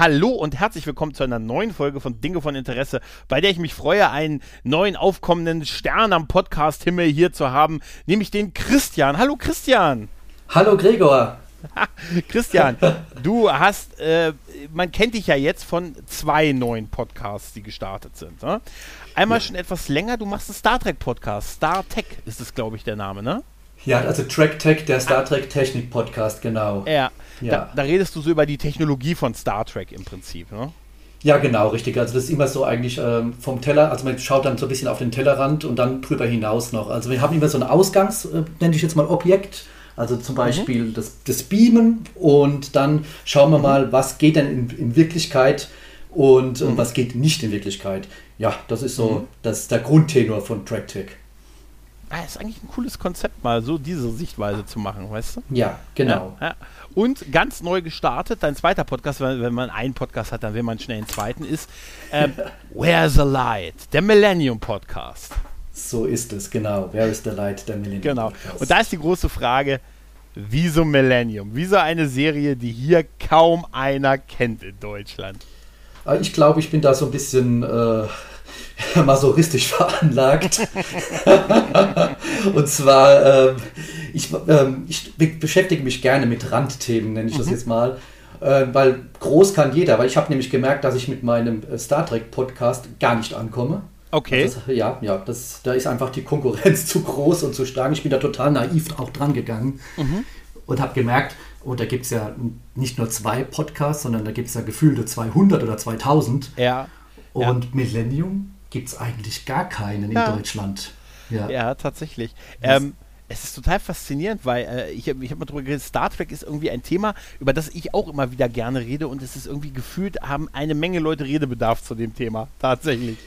Hallo und herzlich willkommen zu einer neuen Folge von Dinge von Interesse, bei der ich mich freue, einen neuen aufkommenden Stern am Podcast-Himmel hier zu haben, nämlich den Christian. Hallo Christian. Hallo Gregor. Christian, du hast, äh, man kennt dich ja jetzt von zwei neuen Podcasts, die gestartet sind. Ne? Einmal ja. schon etwas länger, du machst einen Star Trek Podcast. Star Tech ist es, glaube ich, der Name, ne? Ja, also Track Tech, der Star Trek Technik Podcast, genau. Ja, ja. Da, da, redest du so über die Technologie von Star Trek im Prinzip, ne? Ja, genau, richtig. Also das ist immer so eigentlich ähm, vom Teller, also man schaut dann so ein bisschen auf den Tellerrand und dann drüber hinaus noch. Also wir haben immer so ein Ausgangs, äh, nenne ich jetzt mal Objekt, also zum Beispiel mhm. das, das Beamen und dann schauen wir mhm. mal, was geht denn in, in Wirklichkeit und, mhm. was geht nicht in Wirklichkeit. Ja, das ist so mhm. das, der Grundtenor von TrackTech ah, ist eigentlich ein cooles Konzept, mal so diese Sichtweise zu machen, weißt du? Ja, genau. Ja, ja. Und ganz neu gestartet, dein zweiter Podcast, wenn, wenn, man einen Podcast hat, dann will man schnell einen zweiten, ist ähm, Where's the Light? Der Millennium Podcast. So ist es, genau. Where is the Light? Der Millennium genau. Podcast. Genau. Und da ist die große Frage, wieso Millennium? Wieso eine Serie, die hier kaum einer kennt in Deutschland? Ah, ich glaube, ich bin da so ein bisschen... Äh masochistisch veranlagt. und zwar, ähm, ich, ähm, ich beschäftige mich gerne mit Randthemen, nenne ich das mhm. jetzt mal. Äh, weil groß kann jeder, weil ich habe nämlich gemerkt, dass ich mit meinem äh, Star Trek Podcast gar nicht ankomme. Okay. Das, ja, ja, das, da ist einfach die Konkurrenz zu groß und zu stark. Ich bin da total naiv auch dran gegangen mhm. und habe gemerkt, oh, da gibt es ja nicht nur zwei Podcasts, sondern da gibt es ja gefühlte 200 oder 2000. Ja. Und ja. Millennium gibt es eigentlich gar keinen ja. in Deutschland. Ja, ja tatsächlich. Ähm, es ist total faszinierend, weil äh, ich habe ich hab mal drüber geredet, Star Trek ist irgendwie ein Thema, über das ich auch immer wieder gerne rede und es ist irgendwie gefühlt, haben eine Menge Leute Redebedarf zu dem Thema, tatsächlich.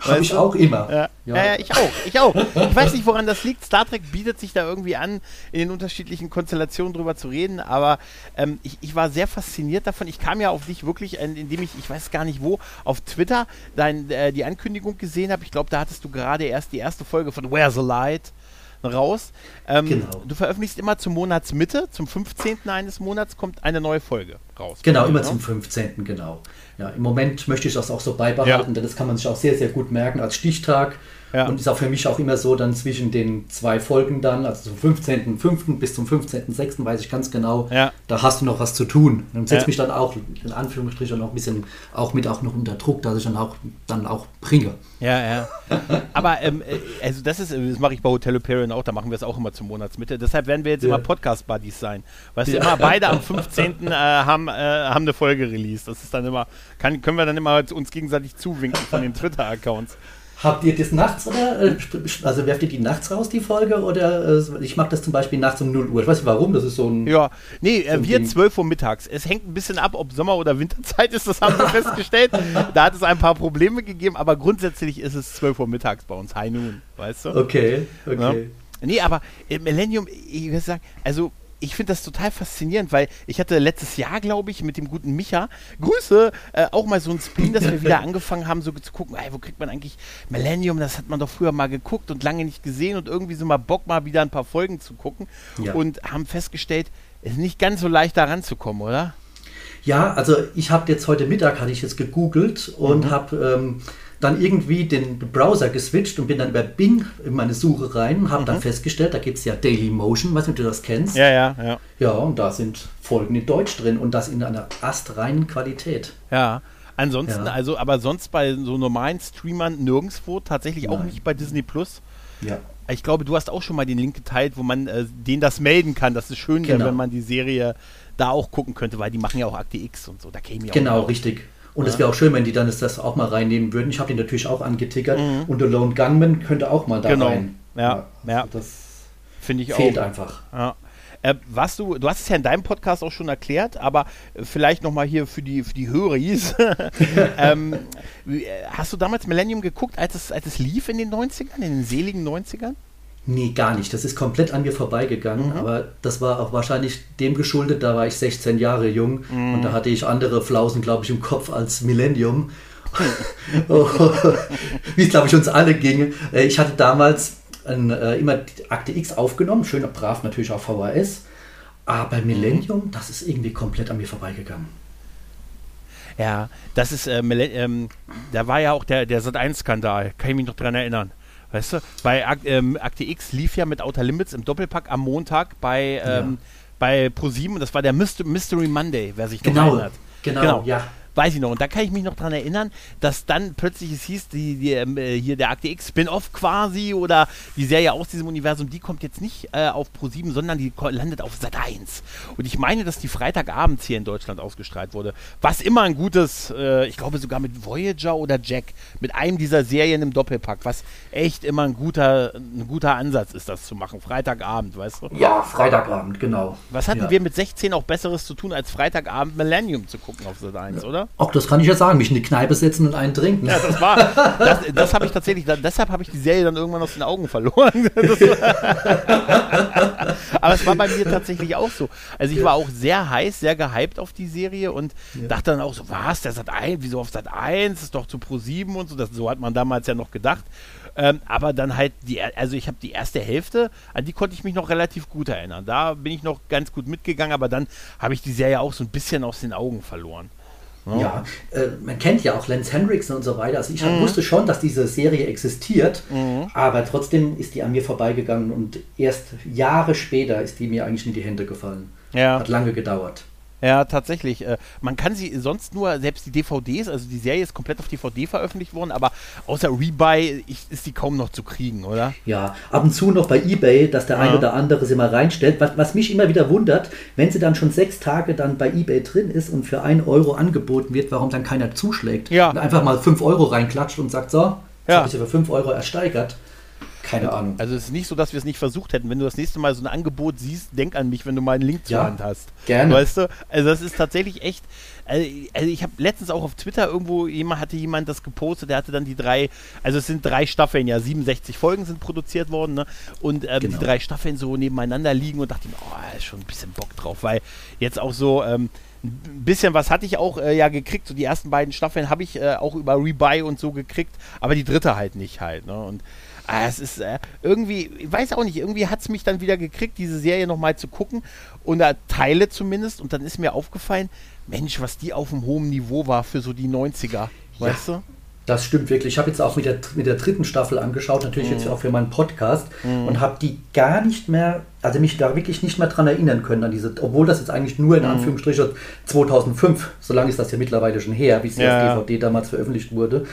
Habe ich auch immer. Ja. Ja. ja. ich auch, ich auch. Ich weiß nicht, woran das liegt. Star Trek bietet sich da irgendwie an, in den unterschiedlichen Konstellationen drüber zu reden, aber ähm, ich, ich, war sehr fasziniert davon. Ich kam ja auf dich wirklich, indem ich, ich weiß gar nicht wo, auf Twitter dein, äh, die Ankündigung gesehen habe. Ich glaube, da hattest du gerade erst die erste Folge von Where's the Light raus. Ähm, genau. Du veröffentlichst immer zur Monatsmitte, zum 15. eines Monats kommt eine neue Folge raus. Genau, immer zum 15. genau. Ja, Im Moment möchte ich das auch so beibehalten, ja. denn das kann man sich auch sehr, sehr gut merken als Stichtag. Ja. Und ist auch für mich auch immer so, dann zwischen den zwei Folgen dann, also zum 15.05. bis zum 15.06. weiß ich ganz genau, ja. da hast du noch was zu tun. Und setze ja. mich dann auch in Anführungsstrichen noch ein bisschen auch mit auch noch unter Druck, dass ich dann auch dann auch bringe. Ja, ja. Aber ähm, äh, also das ist, das mache ich bei Hotel Imperial auch, da machen wir es auch immer zur Monatsmitte. Deshalb werden wir jetzt immer Podcast-Buddies sein. Weißt du, immer beide am 15. Äh, haben, äh, haben eine Folge released. Das ist dann immer, kann, können wir dann immer uns gegenseitig zuwinken von den Twitter-Accounts. Habt ihr das nachts oder, äh, also werft ihr die nachts raus, die Folge? Oder äh, ich mache das zum Beispiel nachts um 0 Uhr. Ich weiß nicht warum, das ist so ein. Ja, nee, so wir Ding. 12 Uhr mittags. Es hängt ein bisschen ab, ob Sommer- oder Winterzeit ist, das haben wir festgestellt. Da hat es ein paar Probleme gegeben, aber grundsätzlich ist es 12 Uhr mittags bei uns, High Noon, weißt du? Okay, okay. Ja? Nee, aber Millennium, ich würde sagen, also ich finde das total faszinierend, weil ich hatte letztes Jahr, glaube ich, mit dem guten Micha, Grüße, äh, auch mal so ein Spleen, dass wir wieder angefangen haben, so zu gucken, ey, wo kriegt man eigentlich Millennium, das hat man doch früher mal geguckt und lange nicht gesehen und irgendwie so mal Bock, mal wieder ein paar Folgen zu gucken ja. und haben festgestellt, es ist nicht ganz so leicht da ranzukommen, oder? Ja, also ich habe jetzt heute Mittag, hatte ich jetzt gegoogelt und mhm. habe... Ähm, dann irgendwie den Browser geswitcht und bin dann über Bing in meine Suche rein und habe mhm. dann festgestellt, da gibt es ja Daily Motion, weiß nicht, ob du das kennst. Ja, ja, ja. Ja, und da sind Folgen in Deutsch drin und das in einer astreinen Qualität. Ja. Ansonsten, ja. also, aber sonst bei so normalen Streamern nirgendwo, tatsächlich Nein. auch nicht bei Disney Plus. Ja. Ich glaube, du hast auch schon mal den Link geteilt, wo man äh, den das melden kann. Das ist schön, genau. wenn man die Serie da auch gucken könnte, weil die machen ja auch Akte X und so. Da käme ja Genau, richtig. Und es ja. wäre auch schön, wenn die dann das auch mal reinnehmen würden. Ich habe die natürlich auch angetickert. Mhm. Und The Lone Gunman könnte auch mal da genau. rein. Ja, ja. Also das finde ich fehlt auch. einfach. Ja. Äh, was du, du hast es ja in deinem Podcast auch schon erklärt, aber vielleicht nochmal hier für die, für die Höris. ähm, hast du damals Millennium geguckt, als es, als es lief in den 90ern, in den seligen 90ern? Nee, gar nicht. Das ist komplett an mir vorbeigegangen. Mhm. Aber das war auch wahrscheinlich dem geschuldet, da war ich 16 Jahre jung mhm. und da hatte ich andere Flausen, glaube ich, im Kopf als Millennium. Wie es, glaube ich, uns alle ging. Äh, ich hatte damals ein, äh, immer Akte X aufgenommen, schön brav natürlich auf VHS. Aber Millennium, das ist irgendwie komplett an mir vorbeigegangen. Ja, das ist, äh, ähm, da war ja auch der, der Sat1-Skandal, kann ich mich noch dran erinnern. Weißt du, bei ähm, Akte X lief ja mit Outer Limits im Doppelpack am Montag bei, ähm, ja. bei ProSieben und das war der Mystery Monday, wer sich noch genau, erinnert. Genau, genau, ja weiß ich noch. Und da kann ich mich noch dran erinnern, dass dann plötzlich es hieß, die, die ähm, äh, hier der Akte X Spin-off quasi oder die Serie aus diesem Universum, die kommt jetzt nicht äh, auf Pro7, sondern die landet auf Sat 1. Und ich meine, dass die Freitagabends hier in Deutschland ausgestrahlt wurde. Was immer ein gutes, äh, ich glaube sogar mit Voyager oder Jack, mit einem dieser Serien im Doppelpack, was echt immer ein guter, ein guter Ansatz ist, das zu machen. Freitagabend, weißt du? Ja, Freitagabend, genau. Was hatten ja. wir mit 16 auch Besseres zu tun, als Freitagabend Millennium zu gucken auf Sat 1, oder? Ach, das kann ich ja sagen, mich in die Kneipe setzen und einen trinken. Ja, das war, das, das habe ich tatsächlich, deshalb habe ich die Serie dann irgendwann aus den Augen verloren. aber es war bei mir tatsächlich auch so. Also ich war auch sehr heiß, sehr gehypt auf die Serie und ja. dachte dann auch so, was, der Sat 1, wieso auf Sat 1, ist doch zu Pro 7 und so, das, so hat man damals ja noch gedacht. Ähm, aber dann halt die, also ich habe die erste Hälfte, an die konnte ich mich noch relativ gut erinnern. Da bin ich noch ganz gut mitgegangen, aber dann habe ich die Serie auch so ein bisschen aus den Augen verloren. Ja, äh, man kennt ja auch Lance Hendrickson und so weiter. Also ich mhm. wusste schon, dass diese Serie existiert, mhm. aber trotzdem ist die an mir vorbeigegangen und erst Jahre später ist die mir eigentlich in die Hände gefallen. Ja. Hat lange gedauert. Ja, tatsächlich. Äh, man kann sie sonst nur, selbst die DVDs, also die Serie ist komplett auf DVD veröffentlicht worden, aber außer Rebuy ist die kaum noch zu kriegen, oder? Ja, ab und zu noch bei Ebay, dass der ja. ein oder andere sie mal reinstellt. Was, was mich immer wieder wundert, wenn sie dann schon sechs Tage dann bei Ebay drin ist und für einen Euro angeboten wird, warum dann keiner zuschlägt ja. und einfach mal fünf Euro reinklatscht und sagt, so, jetzt ja. habe ich sie für fünf Euro ersteigert. Keine Ahnung. Also es ist nicht so, dass wir es nicht versucht hätten. Wenn du das nächste Mal so ein Angebot siehst, denk an mich, wenn du mal einen Link zur ja, Hand hast. Gerne. Weißt du? Also das ist tatsächlich echt. Also, also ich habe letztens auch auf Twitter irgendwo jemand hatte jemand das gepostet, der hatte dann die drei, also es sind drei Staffeln, ja 67 Folgen sind produziert worden, ne? Und ähm, genau. die drei Staffeln so nebeneinander liegen und dachte mir, oh, ist schon ein bisschen Bock drauf, weil jetzt auch so ähm, ein bisschen was hatte ich auch äh, ja gekriegt. So die ersten beiden Staffeln habe ich äh, auch über Rebuy und so gekriegt, aber die dritte halt nicht halt. Ne? Und Ah, es ist äh, irgendwie, ich weiß auch nicht, irgendwie hat es mich dann wieder gekriegt, diese Serie nochmal zu gucken. Und da Teile zumindest. Und dann ist mir aufgefallen, Mensch, was die auf einem hohen Niveau war für so die 90er. Weißt ja. du? Das stimmt wirklich. Ich habe jetzt auch mit der, mit der dritten Staffel angeschaut, natürlich mhm. jetzt auch für meinen Podcast mhm. und habe die gar nicht mehr, also mich da wirklich nicht mehr dran erinnern können an diese, obwohl das jetzt eigentlich nur in mhm. Anführungsstrichen 2005, so lange ist das ja mittlerweile schon her, wie es ja. als DVD damals veröffentlicht wurde.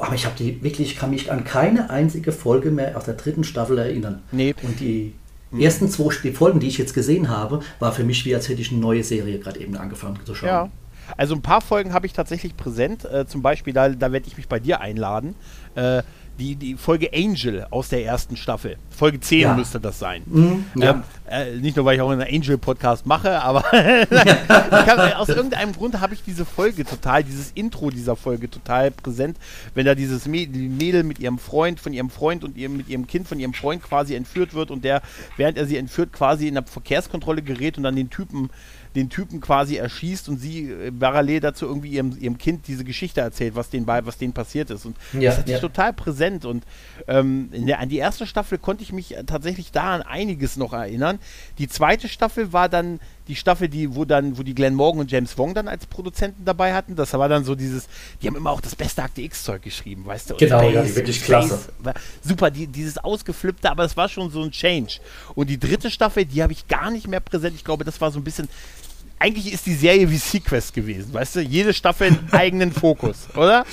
Aber ich habe die wirklich, ich kann mich an keine einzige Folge mehr aus der dritten Staffel erinnern. Nee. Und die mhm. ersten zwei die Folgen, die ich jetzt gesehen habe, war für mich wie als hätte ich eine neue Serie gerade eben angefangen zu schauen. Ja. Also ein paar Folgen habe ich tatsächlich präsent. Äh, zum Beispiel, da, da werde ich mich bei dir einladen. Äh, die, die Folge Angel aus der ersten Staffel. Folge 10 ja. müsste das sein. Mhm, ja. ähm, äh, nicht nur, weil ich auch einen Angel-Podcast mache, aber kann, aus irgendeinem Grund habe ich diese Folge total, dieses Intro dieser Folge total präsent, wenn da dieses Mädel mit ihrem Freund, von ihrem Freund und ihrem, mit ihrem Kind von ihrem Freund quasi entführt wird und der, während er sie entführt, quasi in der Verkehrskontrolle gerät und dann den Typen den Typen quasi erschießt und sie äh, parallel dazu irgendwie ihrem, ihrem Kind diese Geschichte erzählt, was denen, bei, was denen passiert ist. Und ja, das hatte ja. ich total präsent. Und ähm, der, an die erste Staffel konnte ich mich tatsächlich da an einiges noch erinnern. Die zweite Staffel war dann die Staffel, die, wo dann, wo die Glenn Morgan und James Wong dann als Produzenten dabei hatten. Das war dann so dieses, die haben immer auch das beste Akte X-Zeug geschrieben, weißt du? Genau, Space, ja, die wirklich klasse. Super, die, dieses ausgeflippte, aber es war schon so ein Change. Und die dritte Staffel, die habe ich gar nicht mehr präsent. Ich glaube, das war so ein bisschen eigentlich ist die Serie wie Sequest gewesen, weißt du? Jede Staffel einen eigenen Fokus, oder?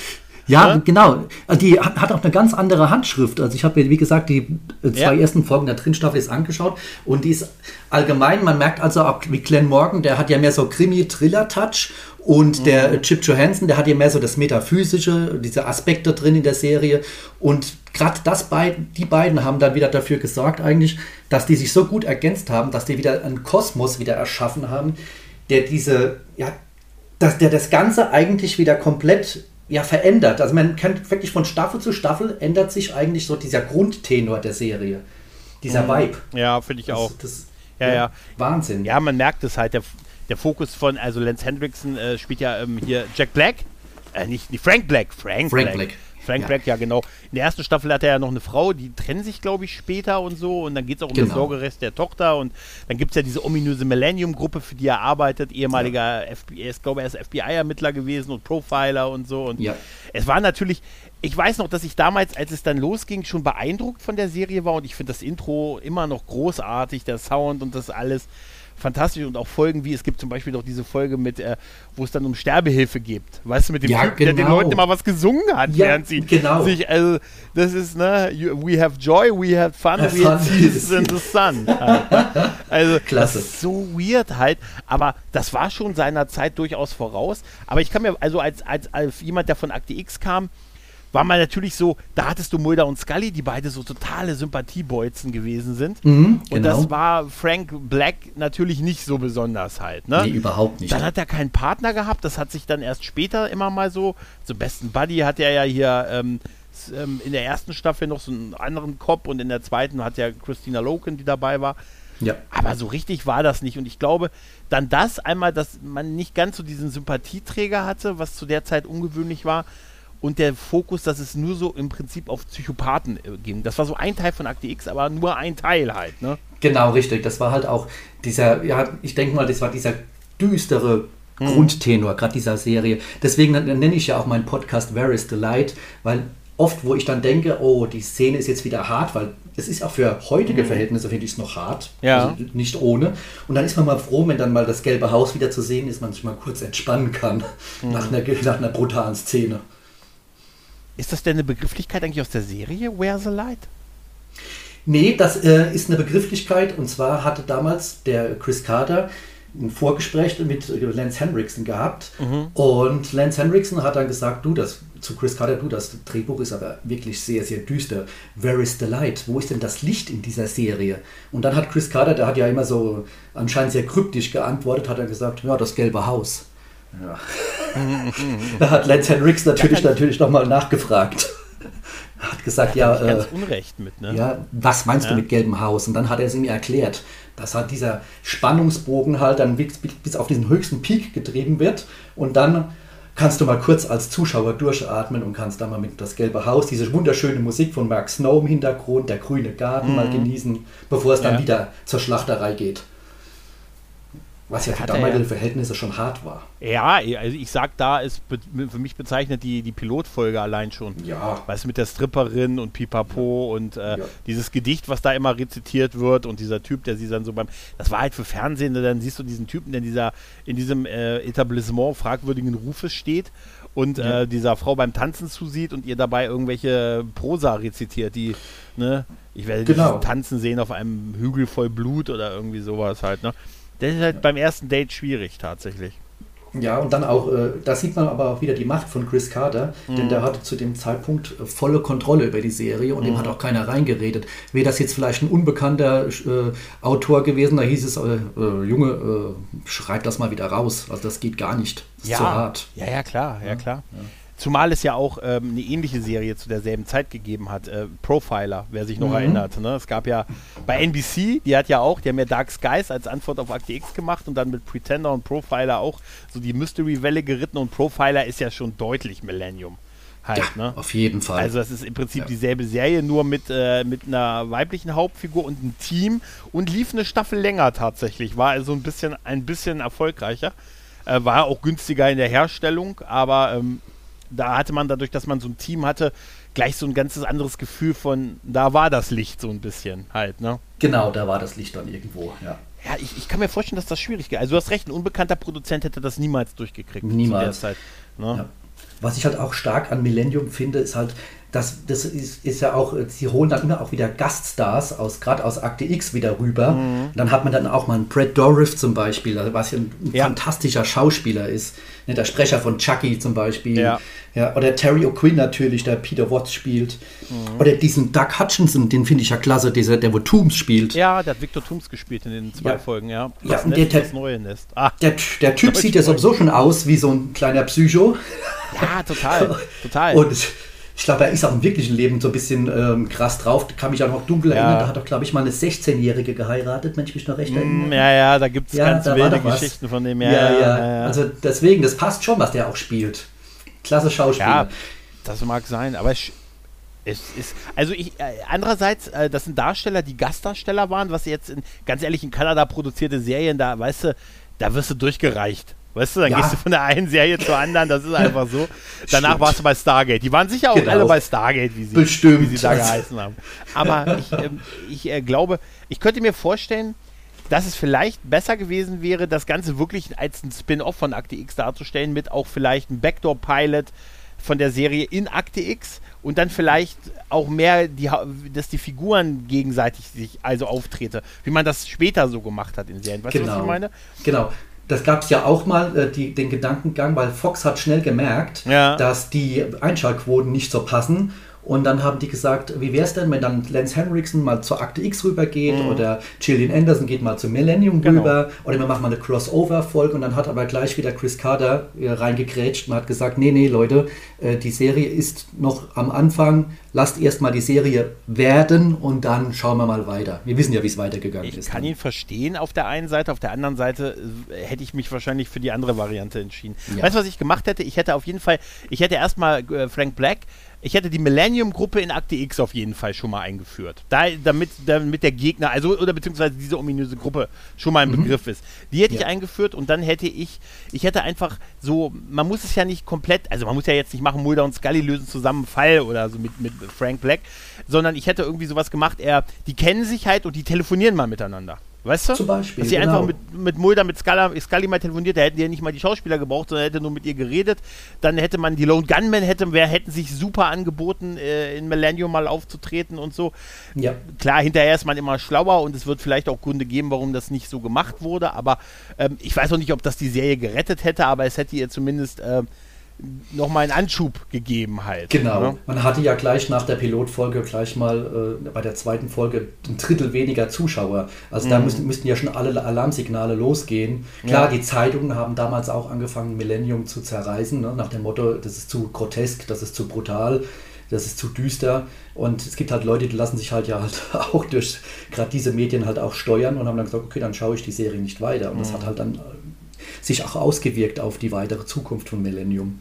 Ja, ne? genau. Die hat, auch eine ganz andere Handschrift. Also ich habe mir, wie gesagt, die äh, zwei ja. ersten Folgen der Drinstaffel ist angeschaut und die ist allgemein, man merkt also auch wie Glenn Morgan, der hat ja mehr so Krimi-Thriller-Touch und mhm. der Chip Johansson, der hat ja mehr so das Metaphysische, diese Aspekte drin in der Serie. Und gerade das beiden, die beiden haben dann wieder dafür gesorgt, eigentlich, dass die sich so gut ergänzt haben, dass die wieder einen Kosmos wieder erschaffen haben, der diese, ja, dass der das Ganze eigentlich wieder komplett ja, verändert. Also man kann wirklich von Staffel zu Staffel ändert sich eigentlich so dieser Grundtenor der Serie. Dieser mhm. Vibe. Ja, finde ich auch. Das, ja, ja, Wahnsinn. Ja, man merkt es halt. Der, der Fokus von, also Lance Hendrickson äh, spielt ja ähm, hier Jack Black. Äh, nicht, nicht Frank Black, Frank, Frank Black. Black. Frank ja. Black, ja genau. In der ersten Staffel hat er ja noch eine Frau, die trennen sich, glaube ich, später und so. Und dann geht es auch um genau. das Sorgerecht der Tochter. Und dann gibt es ja diese ominöse Millennium-Gruppe, für die er arbeitet. Ehemaliger ja. FBI, ich glaube, er ist FBI-Ermittler gewesen und Profiler und so. Und ja. es war natürlich, ich weiß noch, dass ich damals, als es dann losging, schon beeindruckt von der Serie war. Und ich finde das Intro immer noch großartig, der Sound und das alles fantastisch und auch Folgen wie, es gibt zum Beispiel auch diese Folge mit, äh, wo es dann um Sterbehilfe geht. Weißt du, mit dem ja, Typ, genau. der den genau. Leuten immer was gesungen hat, ja, während sie genau. sich, also, das ist, ne, we have joy, we have fun, have we have Jesus in the sun. also, Klasse. das ist so weird halt, aber das war schon seiner Zeit durchaus voraus. Aber ich kann mir, also als, als, als jemand, der von Akte X kam, war man natürlich so, da hattest du Mulder und Scully, die beide so totale Sympathiebolzen gewesen sind. Mhm, und genau. das war Frank Black natürlich nicht so besonders halt. Ne? Nee, überhaupt nicht. Dann hat er keinen Partner gehabt, das hat sich dann erst später immer mal so, zum besten Buddy hat er ja hier ähm, ähm, in der ersten Staffel noch so einen anderen Cop und in der zweiten hat ja Christina Loken, die dabei war. Ja. Aber so richtig war das nicht. Und ich glaube, dann das einmal, dass man nicht ganz so diesen Sympathieträger hatte, was zu der Zeit ungewöhnlich war, und der Fokus, dass es nur so im Prinzip auf Psychopathen äh, ging. Das war so ein Teil von Akte X, aber nur ein Teil halt, ne? Genau, richtig. Das war halt auch dieser, ja, ich denke mal, das war dieser düstere mhm. Grundtenor, gerade dieser Serie. Deswegen nenne ich ja auch meinen Podcast Where is the Light, weil oft, wo ich dann denke, oh, die Szene ist jetzt wieder hart, weil es ist auch für heutige mhm. Verhältnisse, finde ich es noch hart, ja. also nicht ohne. Und dann ist man mal froh, wenn dann mal das gelbe Haus wieder zu sehen ist, man sich mal kurz entspannen kann mhm. nach, einer, nach einer brutalen Szene. Ist das denn eine Begrifflichkeit eigentlich aus der Serie Where the Light? Nee, das äh, ist eine Begrifflichkeit und zwar hatte damals der Chris Carter ein Vorgespräch mit Lance Henriksen gehabt mhm. und Lance Henriksen hat dann gesagt, du, das zu Chris Carter, du, das Drehbuch ist aber wirklich sehr, sehr düster. Where is the light? Wo ist denn das Licht in dieser Serie? Und dann hat Chris Carter, der hat ja immer so anscheinend sehr kryptisch geantwortet, hat er gesagt, ja, das gelbe Haus. Ja. da hat Lance Henricks natürlich, natürlich nochmal nachgefragt. hat gesagt, ja. Äh, ganz Unrecht mit, ne? Ja, was meinst ja. du mit gelbem Haus? Und dann hat er es ihm erklärt, dass halt dieser Spannungsbogen halt dann bis, bis auf diesen höchsten Peak getrieben wird und dann kannst du mal kurz als Zuschauer durchatmen und kannst dann mal mit das gelbe Haus, diese wunderschöne Musik von Mark Snow im Hintergrund, der grüne Garten mhm. mal genießen, bevor es dann ja. wieder zur Schlachterei geht. Was ja für damalige ja, Verhältnisse schon hart war. Ja, also ich sag da, ist für mich bezeichnet die, die Pilotfolge allein schon. Ja. Weißt du, mit der Stripperin und Pipapo ja. und äh, ja. dieses Gedicht, was da immer rezitiert wird und dieser Typ, der sie dann so beim. Das war halt für Fernsehende, dann siehst du diesen Typen, der in, dieser, in diesem äh, Etablissement fragwürdigen Rufes steht und äh, dieser Frau beim Tanzen zusieht und ihr dabei irgendwelche Prosa rezitiert, die, ne, ich werde genau. tanzen sehen auf einem Hügel voll Blut oder irgendwie sowas halt, ne? Das ist halt beim ersten Date schwierig tatsächlich. Ja, und dann auch, äh, da sieht man aber auch wieder die Macht von Chris Carter, mhm. denn der hatte zu dem Zeitpunkt äh, volle Kontrolle über die Serie und mhm. dem hat auch keiner reingeredet. Wäre das jetzt vielleicht ein unbekannter äh, Autor gewesen, da hieß es, äh, äh Junge, äh, schreib das mal wieder raus. Also das geht gar nicht. Das ja. ist zu hart. Ja, ja, klar, ja, klar. Ja. Zumal es ja auch ähm, eine ähnliche Serie zu derselben Zeit gegeben hat, äh, Profiler, wer sich noch mhm. erinnert. Ne? Es gab ja bei NBC, die hat ja auch, die haben ja Dark Skies als Antwort auf Akte X gemacht und dann mit Pretender und Profiler auch so die Mystery-Welle geritten und Profiler ist ja schon deutlich Millennium. Halt, ja, ne? Auf jeden Fall. Also das ist im Prinzip ja. dieselbe Serie, nur mit, äh, mit einer weiblichen Hauptfigur und einem Team und lief eine Staffel länger tatsächlich. War also ein bisschen, ein bisschen erfolgreicher. Äh, war auch günstiger in der Herstellung, aber ähm, da hatte man dadurch, dass man so ein Team hatte, gleich so ein ganzes anderes Gefühl von, da war das Licht so ein bisschen halt, ne? Genau, da war das Licht dann irgendwo, ja. Ja, ich, ich kann mir vorstellen, dass das schwierig ist. Also du hast recht, ein unbekannter Produzent hätte das niemals durchgekriegt niemals. zu der Zeit. Ne? Ja. was ich halt auch stark an Millennium finde, ist halt, das, das ist, ist, ja auch, sie holen dann immer auch wieder Gaststars aus, gerade aus Akte X wieder rüber. Mhm. Dann hat man dann auch mal einen Brad Dourif zum Beispiel, was ja ein ja. fantastischer Schauspieler ist. Ne, der Sprecher von Chucky zum Beispiel. Ja. Ja, oder Terry O'Quinn natürlich, der Peter Watts spielt. Mhm. Oder diesen Doug Hutchinson, den finde ich ja klasse, dieser, der wo Tooms spielt. Ja, der hat Victor Tooms gespielt in den zwei ja. Folgen, ja. ja und der, der, ah, der, der Typ sieht ja sowieso schon aus wie so ein kleiner Psycho. Ja, total, total. Und ich glaube, er ist auch im wirklichen Leben so ein bisschen ähm, krass drauf. Kann mich auch noch dunkel ja. erinnern. Da hat doch, glaube ich, mal eine 16-Jährige geheiratet, wenn ich mich noch recht erinnere. Mm, ja, ja, da gibt es ja, ganz wilde Geschichten von dem. Ja ja, ja, ja, Also deswegen, das passt schon, was der auch spielt. Klasse Schauspieler. Ja, das mag sein, aber es, es ist, also ich, äh, andererseits, äh, das sind Darsteller, die Gastdarsteller waren, was jetzt in, ganz ehrlich, in Kanada produzierte Serien, da, weißt du, da wirst du durchgereicht. Weißt du, dann ja. gehst du von der einen Serie zur anderen, das ist einfach so. Danach warst du bei Stargate. Die waren sicher auch genau. alle bei Stargate, wie sie, Bestimmt. Wie sie da geheißen haben. Aber ich, ähm, ich äh, glaube, ich könnte mir vorstellen, dass es vielleicht besser gewesen wäre, das Ganze wirklich als ein Spin-off von Akte X darzustellen, mit auch vielleicht einem Backdoor-Pilot von der Serie in Akte X und dann vielleicht auch mehr, die, dass die Figuren gegenseitig sich also auftrete, wie man das später so gemacht hat in Serien. Weißt genau. du, was ich genau. meine? Genau das gab es ja auch mal, äh, die, den Gedankengang, weil Fox hat schnell gemerkt, ja. dass die Einschaltquoten nicht so passen und dann haben die gesagt, wie wäre es denn, wenn dann Lance Henriksen mal zur Akte X rübergeht mhm. oder Gillian Anderson geht mal zu Millennium genau. rüber oder wir machen mal eine Crossover-Folge und dann hat aber gleich wieder Chris Carter äh, reingegrätscht und hat gesagt, nee, nee, Leute, äh, die Serie ist noch am Anfang, lasst erstmal die Serie werden und dann schauen wir mal weiter. Wir wissen ja, wie es weitergegangen ich ist. Ich kann ihn verstehen auf der einen Seite, auf der anderen Seite äh, hätte ich mich wahrscheinlich für die andere Variante entschieden. Ja. Weißt du, was ich gemacht hätte? Ich hätte auf jeden Fall, ich hätte erstmal Frank Black ich hätte die Millennium-Gruppe in Akte X auf jeden Fall schon mal eingeführt. Da, damit, damit der Gegner, also oder beziehungsweise diese ominöse Gruppe schon mal im mhm. Begriff ist. Die hätte ja. ich eingeführt und dann hätte ich, ich hätte einfach so, man muss es ja nicht komplett, also man muss ja jetzt nicht machen, Mulder und Scully lösen zusammen Fall oder so mit, mit Frank Black, sondern ich hätte irgendwie sowas gemacht, er, die kennen sich halt und die telefonieren mal miteinander. Weißt du? Zum Beispiel. Dass sie genau. einfach mit, mit Mulder, mit Scully, Scully mal telefoniert, da hätten die ja nicht mal die Schauspieler gebraucht, sondern hätte nur mit ihr geredet. Dann hätte man die Lone Gunmen, hätte, wer, hätten sich super angeboten, äh, in Millennium mal aufzutreten und so. Ja. Klar, hinterher ist man immer schlauer und es wird vielleicht auch Gründe geben, warum das nicht so gemacht wurde, aber ähm, ich weiß auch nicht, ob das die Serie gerettet hätte, aber es hätte ihr zumindest. Äh, nochmal einen Anschub gegeben halt. Genau. Ne? Man hatte ja gleich nach der Pilotfolge gleich mal äh, bei der zweiten Folge ein Drittel weniger Zuschauer. Also mhm. da müssten, müssten ja schon alle Alarmsignale losgehen. Klar, ja. die Zeitungen haben damals auch angefangen, Millennium zu zerreißen, ne? nach dem Motto, das ist zu grotesk, das ist zu brutal. Das ist zu düster und es gibt halt Leute, die lassen sich halt ja halt auch durch gerade diese Medien halt auch steuern und haben dann gesagt, okay, dann schaue ich die Serie nicht weiter. Und mhm. das hat halt dann sich auch ausgewirkt auf die weitere Zukunft von Millennium.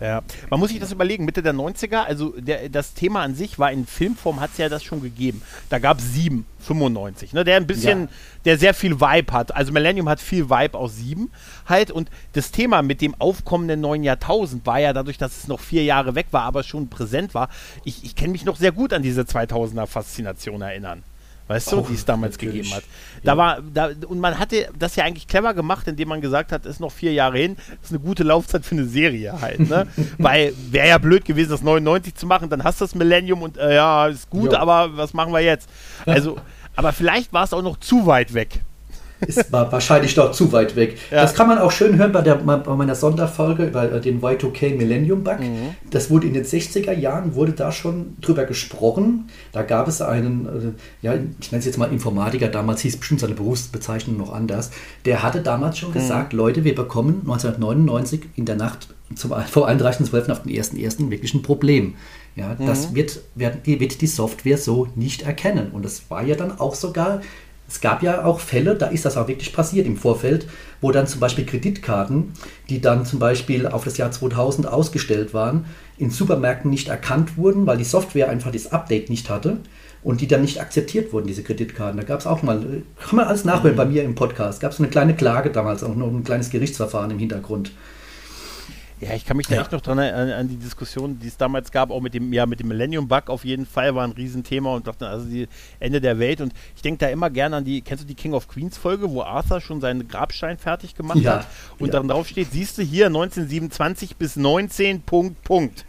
Ja, man muss sich das überlegen, Mitte der 90er, also der, das Thema an sich war in Filmform, hat es ja das schon gegeben. Da gab es sieben, 95, ne, der ein bisschen, ja. der sehr viel Vibe hat. Also Millennium hat viel Vibe aus sieben halt und das Thema mit dem aufkommenden neuen Jahrtausend war ja dadurch, dass es noch vier Jahre weg war, aber schon präsent war. Ich, ich kann mich noch sehr gut an diese 2000er Faszination erinnern weißt du, die es damals natürlich. gegeben hat. Da ja. war, da, und man hatte das ja eigentlich clever gemacht, indem man gesagt hat, es ist noch vier Jahre hin, das ist eine gute Laufzeit für eine Serie halt, ne? Weil wäre ja blöd gewesen, das 99 zu machen, dann hast du das Millennium und äh, ja, ist gut, jo. aber was machen wir jetzt? Also, aber vielleicht war es auch noch zu weit weg ist wahrscheinlich doch zu weit weg. Ja. Das kann man auch schön hören bei, der, bei meiner Sonderfolge über äh, den Y2K Millennium Bug. Mhm. Das wurde in den 60er Jahren, wurde da schon drüber gesprochen. Da gab es einen, äh, ja, ich nenne es jetzt mal Informatiker, damals hieß bestimmt seine Berufsbezeichnung noch anders. Der hatte damals schon mhm. gesagt, Leute, wir bekommen 1999 in der Nacht zum, vor 31.12. auf den 1.1. wirklich ein Problem. Ja, mhm. das wird, wird, wird die Software so nicht erkennen. Und das war ja dann auch sogar es gab ja auch Fälle, da ist das auch wirklich passiert im Vorfeld, wo dann zum Beispiel Kreditkarten, die dann zum Beispiel auf das Jahr 2000 ausgestellt waren, in Supermärkten nicht erkannt wurden, weil die Software einfach das Update nicht hatte und die dann nicht akzeptiert wurden, diese Kreditkarten. Da gab es auch mal, kann man alles nachhören mhm. bei mir im Podcast, gab es eine kleine Klage damals, auch noch ein kleines Gerichtsverfahren im Hintergrund. Ja, ich kann mich da ja. echt noch dran an, an, die Diskussion, die es damals gab, auch mit dem, ja, mit dem Millennium Bug auf jeden Fall war ein Riesenthema und dachte, also die Ende der Welt. Und ich denke da immer gerne an die, kennst du die King of Queens Folge, wo Arthur schon seinen Grabstein fertig gemacht ja. hat und ja. dann drauf steht, siehst du hier 1927 bis 19 Punkt, Punkt.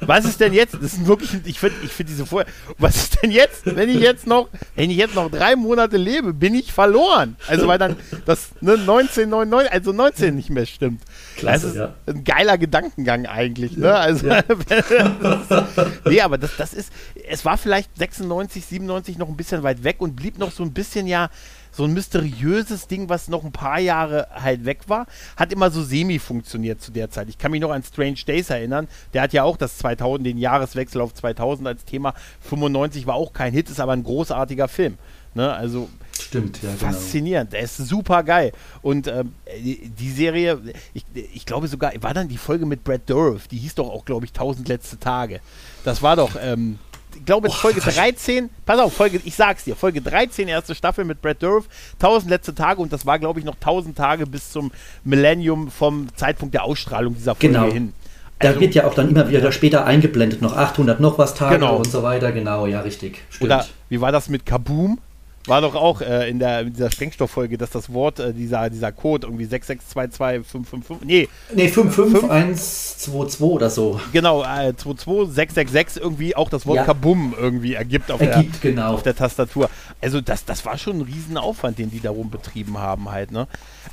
Was ist denn jetzt? Das ist wirklich, ich finde ich find diese Vorher. Was ist denn jetzt, wenn ich jetzt noch, wenn ich jetzt noch drei Monate lebe, bin ich verloren. Also weil dann das ne, 1999, also 19 nicht mehr stimmt. Klasse, das ist ja. ein geiler Gedankengang eigentlich. Ne? Also, ja. nee, aber das, das ist, es war vielleicht 96, 97 noch ein bisschen weit weg und blieb noch so ein bisschen ja so ein mysteriöses Ding, was noch ein paar Jahre halt weg war, hat immer so semi funktioniert zu der Zeit. Ich kann mich noch an Strange Days erinnern, der hat ja auch das 2000, den Jahreswechsel auf 2000 als Thema. 95 war auch kein Hit, ist aber ein großartiger Film. Ne? Also Stimmt, ja, genau. Faszinierend, der ist super geil. Und ähm, die Serie, ich, ich glaube sogar, war dann die Folge mit Brad Dourif, die hieß doch auch, glaube ich, 1000 letzte Tage. Das war doch, ähm, ich glaube, Folge 13, pass auf, Folge, ich sag's dir, Folge 13, erste Staffel mit Brad Dourif, 1000 letzte Tage und das war, glaube ich, noch 1000 Tage bis zum Millennium vom Zeitpunkt der Ausstrahlung dieser Folge genau. hin. Also, da wird ja auch dann immer wieder später eingeblendet, noch 800 noch was Tage genau. und so weiter, genau, ja, richtig. Stimmt. Oder wie war das mit Kaboom? War doch auch äh, in, der, in dieser Sprengstofffolge, dass das Wort, äh, dieser, dieser Code irgendwie 6622555, nee. Nee, 55122 oder so. Genau, äh, 22666 irgendwie auch das Wort ja. Kabum irgendwie ergibt auf, ergibt, der, genau. auf der Tastatur. Also das, das war schon ein Riesenaufwand, den die darum betrieben haben halt, ne?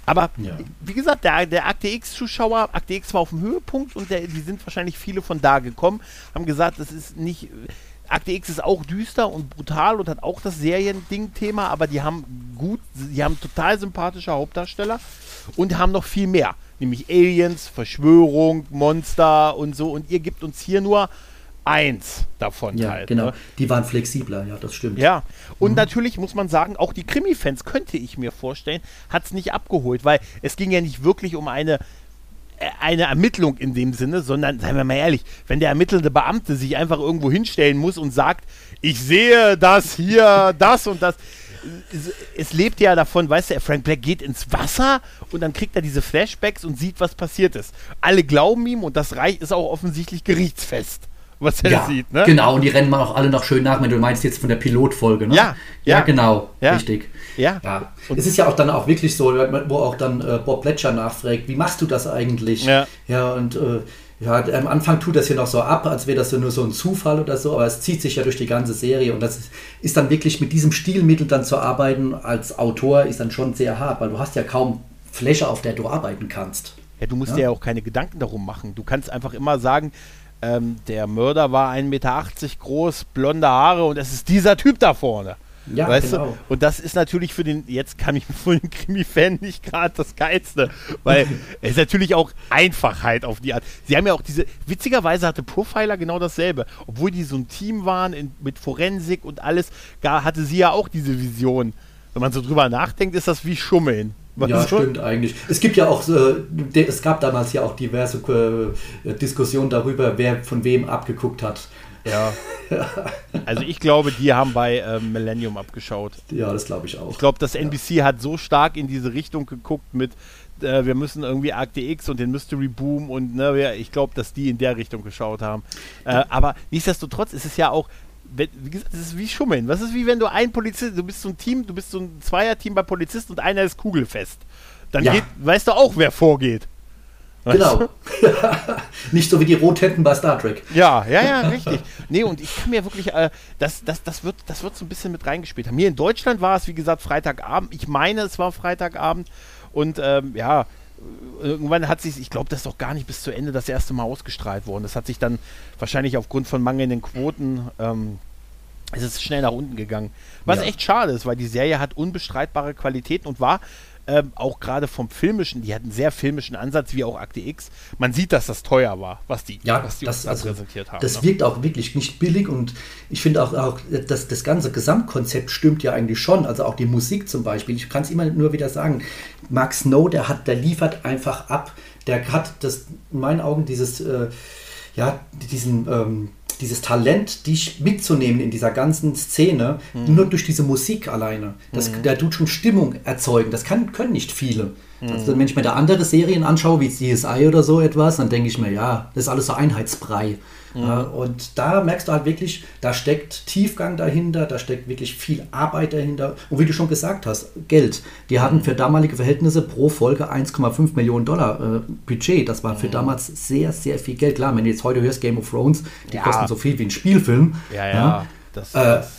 Aber ja. wie gesagt, der, der Akte X-Zuschauer, Akte X war auf dem Höhepunkt und der, die sind wahrscheinlich viele von da gekommen, haben gesagt, das ist nicht Akte X ist auch düster und brutal und hat auch das Seriending-Thema, aber die haben gut, die haben total sympathische Hauptdarsteller und haben noch viel mehr. Nämlich Aliens, Verschwörung, Monster und so. Und ihr gebt uns hier nur eins davon ja, halt. Genau, ne? die waren flexibler, ja, das stimmt. Ja, und mhm. natürlich muss man sagen, auch die Krimi-Fans, könnte ich mir vorstellen, hat es nicht abgeholt, weil es ging ja nicht wirklich um eine eine Ermittlung in dem Sinne, sondern, seien wir mal ehrlich, wenn der ermittelnde Beamte sich einfach irgendwo hinstellen muss und sagt, ich sehe das hier, das und das. Es, es lebt ja davon, weißt du, Frank Black geht ins Wasser und dann kriegt er diese Flashbacks und sieht, was passiert ist. Alle glauben ihm und das Reich ist auch offensichtlich gerichtsfest was er ja, sieht. Ne? Genau, und die rennen auch alle noch schön nach, wenn du meinst jetzt von der Pilotfolge. Ne? Ja, ja, ja, genau, ja. richtig. Ja. ja. Und es ist ja auch dann auch wirklich so, wo auch dann äh, Bob Bletcher nachfragt, wie machst du das eigentlich? Ja, ja und äh, ja, am Anfang tut das hier noch so ab, als wäre das nur so ein Zufall oder so, aber es zieht sich ja durch die ganze Serie und das ist dann wirklich mit diesem Stilmittel dann zu arbeiten als Autor ist dann schon sehr hart, weil du hast ja kaum Fläche, auf der du arbeiten kannst. Ja, du musst ja? dir ja auch keine Gedanken darum machen. Du kannst einfach immer sagen, ähm, der Mörder war 1,80 Meter groß, blonde Haare und es ist dieser Typ da vorne. Ja, weißt genau. du? Und das ist natürlich für den, jetzt kann ich für den Krimi-Fan nicht gerade das Geilste, weil es ist natürlich auch Einfachheit auf die Art. Sie haben ja auch diese, witzigerweise hatte Profiler genau dasselbe. Obwohl die so ein Team waren in, mit Forensik und alles, gar hatte sie ja auch diese Vision. Wenn man so drüber nachdenkt, ist das wie Schummeln. Was ja, stimmt eigentlich. Es gibt ja auch, äh, es gab damals ja auch diverse äh, Diskussionen darüber, wer von wem abgeguckt hat. Ja. Also ich glaube, die haben bei äh, Millennium abgeschaut. Ja, das glaube ich auch. Ich glaube, das NBC ja. hat so stark in diese Richtung geguckt mit, äh, wir müssen irgendwie Akte X und den Mystery Boom und ne, ich glaube, dass die in der Richtung geschaut haben. Äh, aber nichtsdestotrotz ist es ja auch, wie gesagt, das ist wie Schummeln. Was ist wie wenn du ein Polizist, du bist so ein Team, du bist so ein Zweierteam bei Polizisten und einer ist kugelfest. Dann ja. geht, weißt du auch, wer vorgeht. Genau. Nicht so wie die Rothänden bei Star Trek. Ja, ja, ja, richtig. Nee, und ich kann mir wirklich, äh, das, das, das, wird, das wird so ein bisschen mit reingespielt haben. Hier in Deutschland war es, wie gesagt, Freitagabend. Ich meine, es war Freitagabend. Und ähm, ja, irgendwann hat sich, ich glaube, das ist doch gar nicht bis zu Ende das erste Mal ausgestrahlt worden. Das hat sich dann wahrscheinlich aufgrund von mangelnden Quoten, ähm, es ist schnell nach unten gegangen. Was ja. echt schade ist, weil die Serie hat unbestreitbare Qualitäten und war ähm, auch gerade vom filmischen, die hatten einen sehr filmischen Ansatz, wie auch Akte X. Man sieht, dass das teuer war, was die, ja, was die das, also, präsentiert haben. Das ne? wirkt auch wirklich nicht billig und ich finde auch, auch dass das ganze Gesamtkonzept stimmt ja eigentlich schon. Also auch die Musik zum Beispiel. Ich kann es immer nur wieder sagen. Mark Snow, der hat, der liefert einfach ab. Der hat das in meinen Augen dieses, äh, ja, diesen ähm, dieses Talent, dich mitzunehmen in dieser ganzen Szene, mhm. nur durch diese Musik alleine. Das, mhm. Der tut schon Stimmung erzeugen. Das kann, können nicht viele. Mhm. Also, wenn ich mir da andere Serien anschaue, wie CSI oder so etwas, dann denke ich mir, ja, das ist alles so Einheitsbrei. Ja, und da merkst du halt wirklich, da steckt Tiefgang dahinter, da steckt wirklich viel Arbeit dahinter. Und wie du schon gesagt hast, Geld. Die hatten für damalige Verhältnisse pro Folge 1,5 Millionen Dollar äh, Budget. Das war für damals sehr, sehr viel Geld. Klar, wenn du jetzt heute hörst, Game of Thrones, die ja. kosten so viel wie ein Spielfilm. Ja, ja. ja das, äh, das,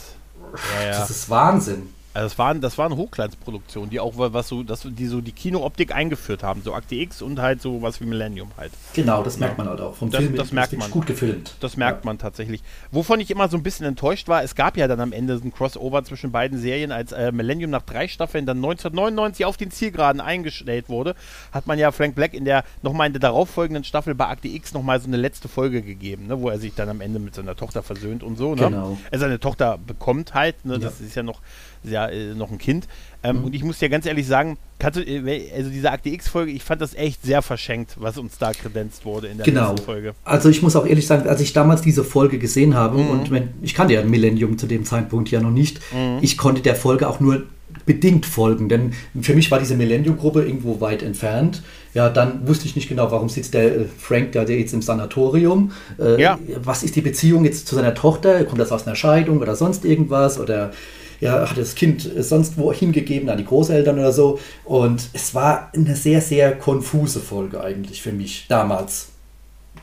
das ist Wahnsinn. Also das waren, das waren Hochglanzproduktionen, die auch was so, das, die so die Kinooptik eingeführt haben, so Akte X und halt so was wie Millennium halt. Genau, das merkt man halt auch. Vom das, Film das merkt man. gut gefilmt. Das merkt ja. man tatsächlich. Wovon ich immer so ein bisschen enttäuscht war, es gab ja dann am Ende ein Crossover zwischen beiden Serien, als äh, Millennium nach drei Staffeln dann 1999 auf den Zielgeraden eingestellt wurde, hat man ja Frank Black in der nochmal in der darauffolgenden Staffel bei Akte X nochmal so eine letzte Folge gegeben, ne, wo er sich dann am Ende mit seiner Tochter versöhnt und so. Ne? Genau. Er seine Tochter bekommt halt, ne, ja. das ist ja noch ja äh, noch ein Kind. Ähm, mhm. Und ich muss dir ganz ehrlich sagen, du, äh, also diese Akte X-Folge, ich fand das echt sehr verschenkt, was uns da kredenzt wurde in der genau. letzten Folge. Also ich muss auch ehrlich sagen, als ich damals diese Folge gesehen habe, mhm. und wenn, ich kannte ja Millennium zu dem Zeitpunkt ja noch nicht, mhm. ich konnte der Folge auch nur bedingt folgen, denn für mich war diese Millennium-Gruppe irgendwo weit entfernt. Ja, dann wusste ich nicht genau, warum sitzt der äh, Frank da jetzt im Sanatorium. Äh, ja. Was ist die Beziehung jetzt zu seiner Tochter? Kommt das aus einer Scheidung oder sonst irgendwas? Oder ja, hat das Kind sonst wo hingegeben an die Großeltern oder so. Und es war eine sehr, sehr konfuse Folge eigentlich für mich damals.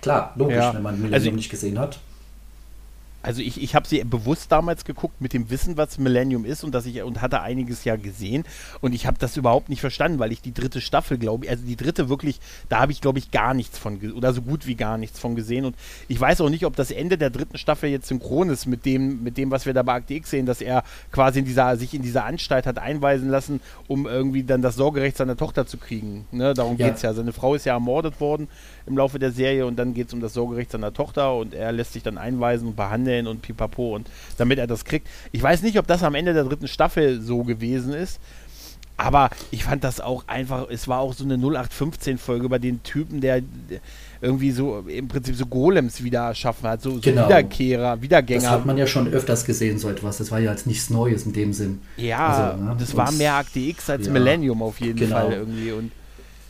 Klar, logisch, ja. wenn man Millennium also, nicht gesehen hat. Also ich, ich habe sie bewusst damals geguckt mit dem Wissen, was Millennium ist und dass ich und hatte einiges ja gesehen und ich habe das überhaupt nicht verstanden, weil ich die dritte Staffel glaube, also die dritte wirklich, da habe ich glaube ich gar nichts von oder so gut wie gar nichts von gesehen und ich weiß auch nicht, ob das Ende der dritten Staffel jetzt synchron ist mit dem mit dem, was wir da bei Akte X sehen, dass er quasi in dieser sich in dieser Anstalt hat einweisen lassen, um irgendwie dann das Sorgerecht seiner Tochter zu kriegen. Ne? Darum ja. geht es ja. Seine Frau ist ja ermordet worden im Laufe der Serie und dann geht es um das Sorgerecht seiner Tochter und er lässt sich dann einweisen und behandeln und pipapo und damit er das kriegt. Ich weiß nicht, ob das am Ende der dritten Staffel so gewesen ist. Aber ich fand das auch einfach, es war auch so eine 0815-Folge über den Typen, der irgendwie so im Prinzip so Golems wieder erschaffen hat, so, so genau. Wiederkehrer, Wiedergänger. Das hat man ja schon öfters gesehen, so etwas. Das war ja jetzt nichts Neues in dem Sinn. Ja, also, ne? das war mehr Akte X als ja, Millennium auf jeden genau. Fall irgendwie. Und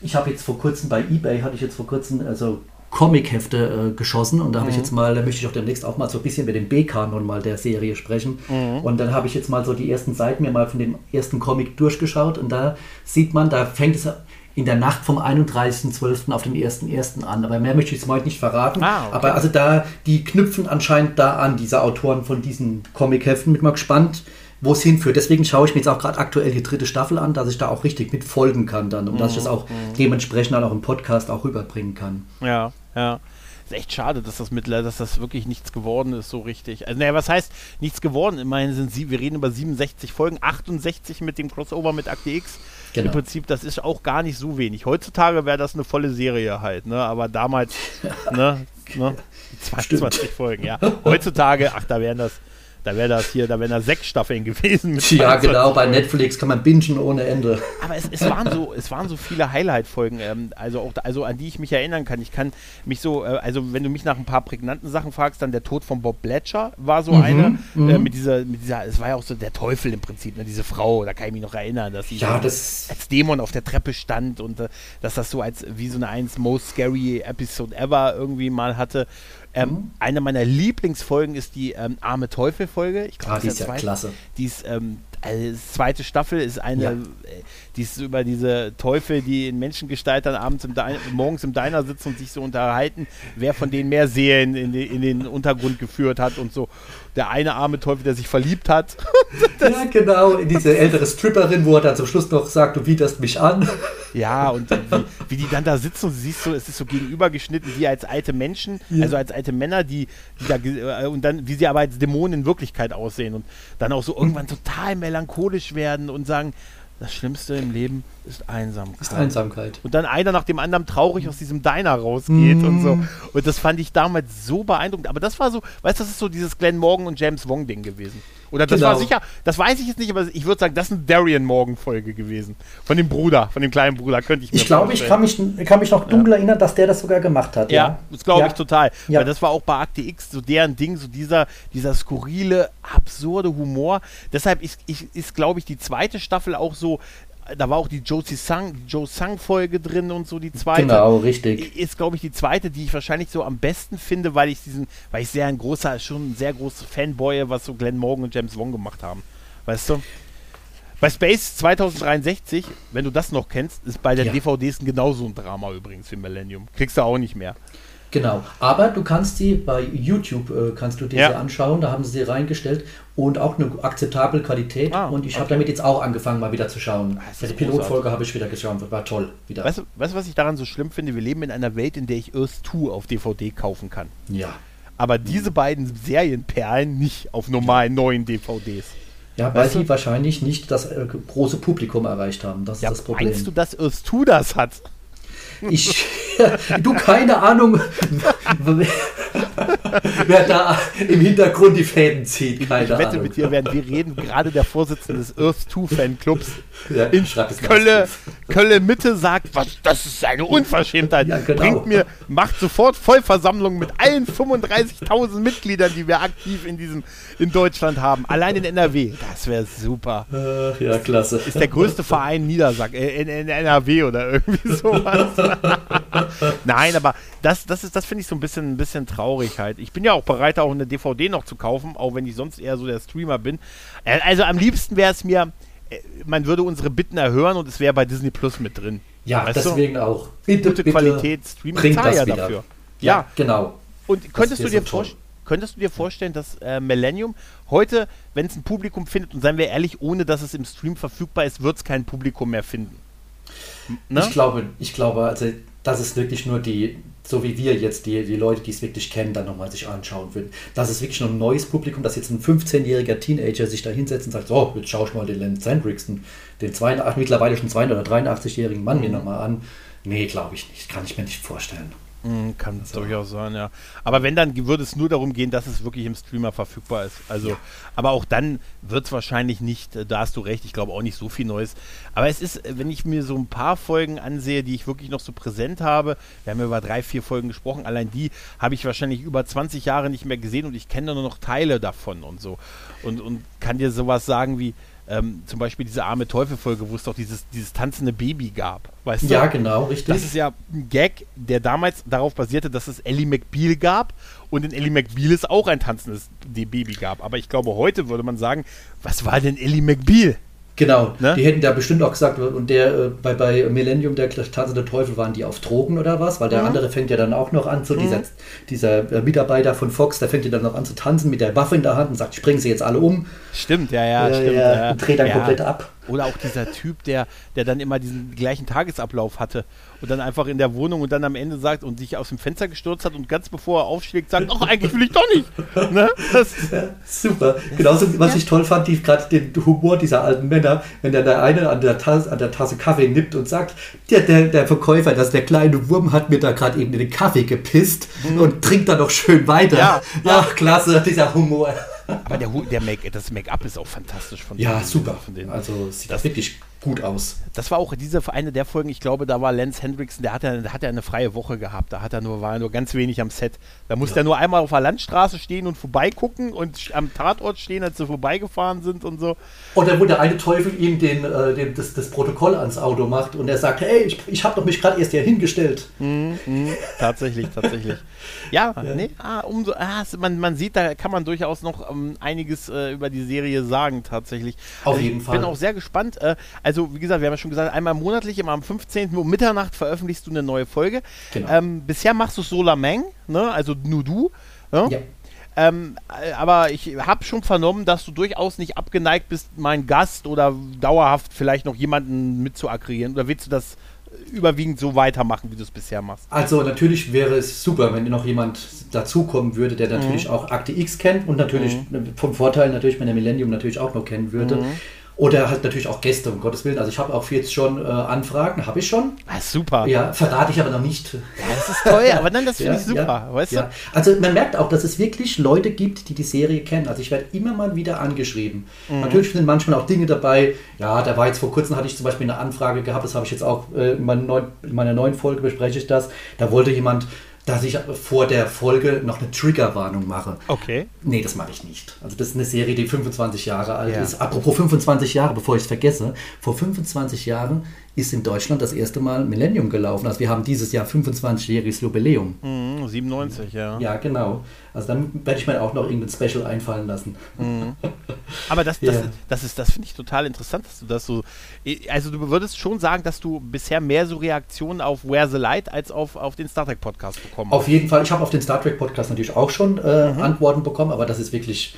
ich habe jetzt vor kurzem bei eBay, hatte ich jetzt vor kurzem, also Comic-Hefte äh, geschossen und da habe mhm. ich jetzt mal, da möchte ich auch demnächst auch mal so ein bisschen mit dem B-Kanon mal der Serie sprechen. Mhm. Und dann habe ich jetzt mal so die ersten Seiten mir mal von dem ersten Comic durchgeschaut und da sieht man, da fängt es in der Nacht vom 31.12. auf den 1.1. an. Aber mehr möchte ich jetzt mal nicht verraten. Ah, okay. Aber also da, die knüpfen anscheinend da an, diese Autoren von diesen Comic-Heften. Bin mal gespannt, wo es hinführt. Deswegen schaue ich mir jetzt auch gerade aktuell die dritte Staffel an, dass ich da auch richtig mitfolgen kann dann und mhm. dass ich das auch mhm. dementsprechend dann auch im Podcast auch rüberbringen kann. Ja, ja. Ist echt schade, dass das mittlerweile, dass das wirklich nichts geworden ist, so richtig. Also, naja, was heißt nichts geworden? Immerhin sind sie, wir reden über 67 Folgen, 68 mit dem Crossover mit Akte X. Genau. Im Prinzip, das ist auch gar nicht so wenig. Heutzutage wäre das eine volle Serie halt, ne? Aber damals, ne, ne? 22 Folgen, ja. Heutzutage, ach, da wären das da wäre das hier, da wären da sechs Staffeln gewesen. ja, genau, bei Netflix kann man bingen ohne Ende. Aber es, es waren, so, es waren so viele Highlight-Folgen, ähm, also auch also an die ich mich erinnern kann. Ich kann mich so, äh, also wenn du mich nach ein paar prägnanten Sachen fragst, dann der Tod von Bob Bletcher war so mhm, eine. Mhm. Äh, mit dieser, mit dieser, es war ja auch so der Teufel im Prinzip, ne, diese Frau, da kann ich mich noch erinnern, dass sie ja, das als Dämon auf der Treppe stand und äh, dass das so als wie so eine eins most scary Episode ever irgendwie mal hatte. Ähm, mhm. Eine meiner Lieblingsfolgen ist die ähm, Arme Teufel-Folge. Ich glaube, ah, die ist ja zweite. klasse. Die ist, ähm, also zweite Staffel ist eine, ja. äh, die ist über diese Teufel, die in Menschengestalt dann abends im morgens im Diner sitzen und sich so unterhalten, wer von denen mehr Seelen in, in den Untergrund geführt hat und so der eine arme Teufel, der sich verliebt hat. ja, genau, in diese ältere Stripperin, wo er dann zum Schluss noch sagt, du widerst mich an. Ja, und wie, wie die dann da sitzen und du siehst so, es ist so gegenübergeschnitten, wie als alte Menschen, ja. also als alte Männer, die, die da, äh, und dann, wie sie aber als Dämonen in Wirklichkeit aussehen und dann auch so irgendwann total melancholisch werden und sagen, das Schlimmste im Leben ist Einsamkeit. Ist Einsamkeit. Und dann einer nach dem anderen traurig aus diesem Diner rausgeht mm. und so. Und das fand ich damals so beeindruckend. Aber das war so, weißt du, das ist so dieses Glenn Morgan und James Wong Ding gewesen. Oder das genau. war sicher, das weiß ich jetzt nicht, aber ich würde sagen, das ist eine Darian Morgan Folge gewesen. Von dem Bruder, von dem kleinen Bruder, könnte ich mir Ich glaube, ich kann mich, kann mich noch dunkel ja. erinnern, dass der das sogar gemacht hat. Ja, ja. das glaube ja. ich total. Weil das war auch bei Akte X so deren Ding, so dieser, dieser skurrile, absurde Humor. Deshalb ist, ist glaube ich, die zweite Staffel auch so da war auch die Josie Sang, Joe Sang Folge drin und so die zweite. Genau, richtig. Ist glaube ich die zweite, die ich wahrscheinlich so am besten finde, weil ich diesen, weil ich sehr ein großer, schon ein sehr großer Fanboy, was so Glenn Morgan und James Wong gemacht haben. Weißt du? Bei Space 2063, wenn du das noch kennst, ist bei den ja. DVDs genauso ein Drama übrigens wie Millennium. Kriegst du auch nicht mehr. Genau, aber du kannst sie bei YouTube äh, kannst du dir ja. anschauen, da haben sie sie reingestellt und auch eine akzeptable Qualität ah, und ich okay. habe damit jetzt auch angefangen mal wieder zu schauen. Die Pilotfolge habe ich wieder geschaut, war toll wieder. Weißt du, weißt, was ich daran so schlimm finde? Wir leben in einer Welt, in der ich Earth 2 auf DVD kaufen kann. Ja. Aber diese beiden Serienperlen nicht auf normalen neuen DVDs. Ja, weil weißt du? sie wahrscheinlich nicht das äh, große Publikum erreicht haben. Das ja, ist das Problem. Meinst du, dass Earth 2 das hat? Ich, du keine Ahnung, wer da im Hintergrund die Fäden zieht. Keine ich wette Ahnung. mit dir, werden wir reden, gerade der Vorsitzende des Earth 2 Fanclubs ja, in Kölle, Kölle Mitte sagt, was, das ist eine Unverschämtheit. Ja, genau. Bringt mir, macht sofort Vollversammlung mit allen 35.000 Mitgliedern, die wir aktiv in diesem, in Deutschland haben. Allein in NRW. Das wäre super. ja, klasse. Ist der größte Verein Niedersachsen, äh, in, in NRW oder irgendwie sowas. Nein, aber das, das das finde ich so ein bisschen, ein bisschen traurig halt. Ich bin ja auch bereit, auch eine DVD noch zu kaufen, auch wenn ich sonst eher so der Streamer bin. Äh, also am liebsten wäre es mir, äh, man würde unsere Bitten erhören und es wäre bei Disney Plus mit drin. Ja, weißt deswegen du? auch. Bitte, Gute bitte Qualität, Streaming zahl ja dafür. Ja, ja, genau. Und könntest du dir vorstellen, Könntest du dir vorstellen, dass äh, Millennium heute, wenn es ein Publikum findet, und seien wir ehrlich, ohne dass es im Stream verfügbar ist, wird es kein Publikum mehr finden? Ne? Ich glaube, ich glaube, also das ist wirklich nur die, so wie wir jetzt, die, die Leute, die es wirklich kennen, dann nochmal sich anschauen würden. Das ist wirklich nur ein neues Publikum, dass jetzt ein 15-jähriger Teenager sich da hinsetzt und sagt, so, jetzt schaue ich mal den Lance Hendrickson, den 82, mittlerweile schon 82 oder 83-jährigen Mann mhm. mir nochmal an. Nee, glaube ich nicht. Kann ich mir nicht vorstellen. Mhm, kann also. durchaus sein, ja. Aber wenn, dann würde es nur darum gehen, dass es wirklich im Streamer verfügbar ist. Also, ja. aber auch dann wird es wahrscheinlich nicht, äh, da hast du recht, ich glaube auch nicht so viel Neues. Aber es ist, wenn ich mir so ein paar Folgen ansehe, die ich wirklich noch so präsent habe, wir haben ja über drei, vier Folgen gesprochen, allein die habe ich wahrscheinlich über 20 Jahre nicht mehr gesehen und ich kenne nur noch Teile davon und so. Und, und kann dir sowas sagen wie, ähm, zum Beispiel diese arme Teufel-Folge, wo es doch dieses, dieses tanzende Baby gab. Weißt du? Ja, genau, richtig. Das ist ja ein Gag, der damals darauf basierte, dass es Ellie McBeal gab und in Ellie McBeal es auch ein tanzendes Baby gab. Aber ich glaube, heute würde man sagen, was war denn Ellie McBeal? Genau, ne? die hätten da bestimmt auch gesagt, und der äh, bei, bei Millennium, der tanzende Teufel, waren die auf Drogen oder was? Weil der mhm. andere fängt ja dann auch noch an, so mhm. dieser, dieser äh, Mitarbeiter von Fox, der fängt ja dann noch an zu tanzen mit der Waffe in der Hand und sagt, bringe sie jetzt alle um. Stimmt, ja, ja, äh, stimmt. Ja, und dreht dann ja. komplett ab. Oder auch dieser Typ, der, der dann immer diesen gleichen Tagesablauf hatte und dann einfach in der Wohnung und dann am Ende sagt und sich aus dem Fenster gestürzt hat und ganz bevor er aufschlägt, sagt, ach, eigentlich will ich doch nicht. Ne? Ja, super. Genauso, was ja. ich toll fand, die gerade den Humor dieser alten Männer, wenn dann der eine an der, Tasse, an der Tasse Kaffee nippt und sagt, der, der, der Verkäufer, dass der kleine Wurm hat mir da gerade eben in den Kaffee gepisst mhm. und trinkt dann noch schön weiter. Ja, Ach, klasse, dieser Humor. Aber der, der Make, das Make-up ist auch fantastisch von Ja, super. Von denen. Also sieht das wirklich gut aus. Das war auch diese eine der Folgen, ich glaube, da war Lance Hendrickson, der hat ja, der hat ja eine freie Woche gehabt. Da hat er nur, war er nur ganz wenig am Set. Da musste ja. er nur einmal auf der Landstraße stehen und vorbeigucken und am Tatort stehen, als sie vorbeigefahren sind und so. Oder wo der eine Teufel ihm den, äh, den, das, das Protokoll ans Auto macht und er sagt, hey, ich, ich habe doch mich gerade erst hier hingestellt. Mm, mm, tatsächlich, tatsächlich. Ja, ja. nee, ah, umso, ah, man, man sieht, da kann man durchaus noch ähm, einiges äh, über die Serie sagen, tatsächlich. Auf jeden ich Fall. Ich bin auch sehr gespannt. Äh, also, wie gesagt, wir haben ja schon gesagt, einmal monatlich, immer am 15. um Mitternacht veröffentlichst du eine neue Folge. Genau. Ähm, bisher machst du Solar Meng, ne? also nur du. Ne? Ja. Ähm, äh, aber ich habe schon vernommen, dass du durchaus nicht abgeneigt bist, meinen Gast oder dauerhaft vielleicht noch jemanden mit zu akquirieren. Oder willst du das überwiegend so weitermachen, wie du es bisher machst. Also natürlich wäre es super, wenn noch jemand dazukommen würde, der natürlich mhm. auch Akte X kennt und natürlich mhm. vom Vorteil natürlich, wenn der Millennium natürlich auch noch kennen würde. Mhm. Oder halt natürlich auch Gäste, um Gottes Willen. Also ich habe auch jetzt schon äh, Anfragen, habe ich schon. Ah, super. Ja, verrate ich aber noch nicht. Ja, das ist toll, aber dann das finde Ja, ich super, ja, weißt du? Also man merkt auch, dass es wirklich Leute gibt, die die Serie kennen. Also ich werde immer mal wieder angeschrieben. Mhm. Natürlich sind manchmal auch Dinge dabei. Ja, da war jetzt vor kurzem hatte ich zum Beispiel eine Anfrage gehabt. Das habe ich jetzt auch äh, in, meiner neuen, in meiner neuen Folge bespreche ich das. Da wollte jemand, dass ich vor der Folge noch eine Triggerwarnung mache. Okay. Nee, das mache ich nicht. Also das ist eine Serie, die 25 Jahre alt Ja. ist. Apropos 25 Jahre, bevor ich es vergesse. Vor 25 Jahren ist in Deutschland das erste Mal Millennium gelaufen. Also wir haben dieses Jahr 25-jähriges Jubiläum. Mhm, 97, ja. Ja, genau. Also dann werde ich mir auch noch irgendein Special einfallen lassen. Aber das, das, Ja. das ist, das finde ich total interessant, dass du das so. Also du würdest schon sagen, dass du bisher mehr so Reaktionen auf Where the Light als auf, auf den Star Trek Podcast bekommen Auf jeden Fall, ich habe auf den Star Trek Podcast natürlich auch schon äh, Antworten bekommen, aber das ist wirklich,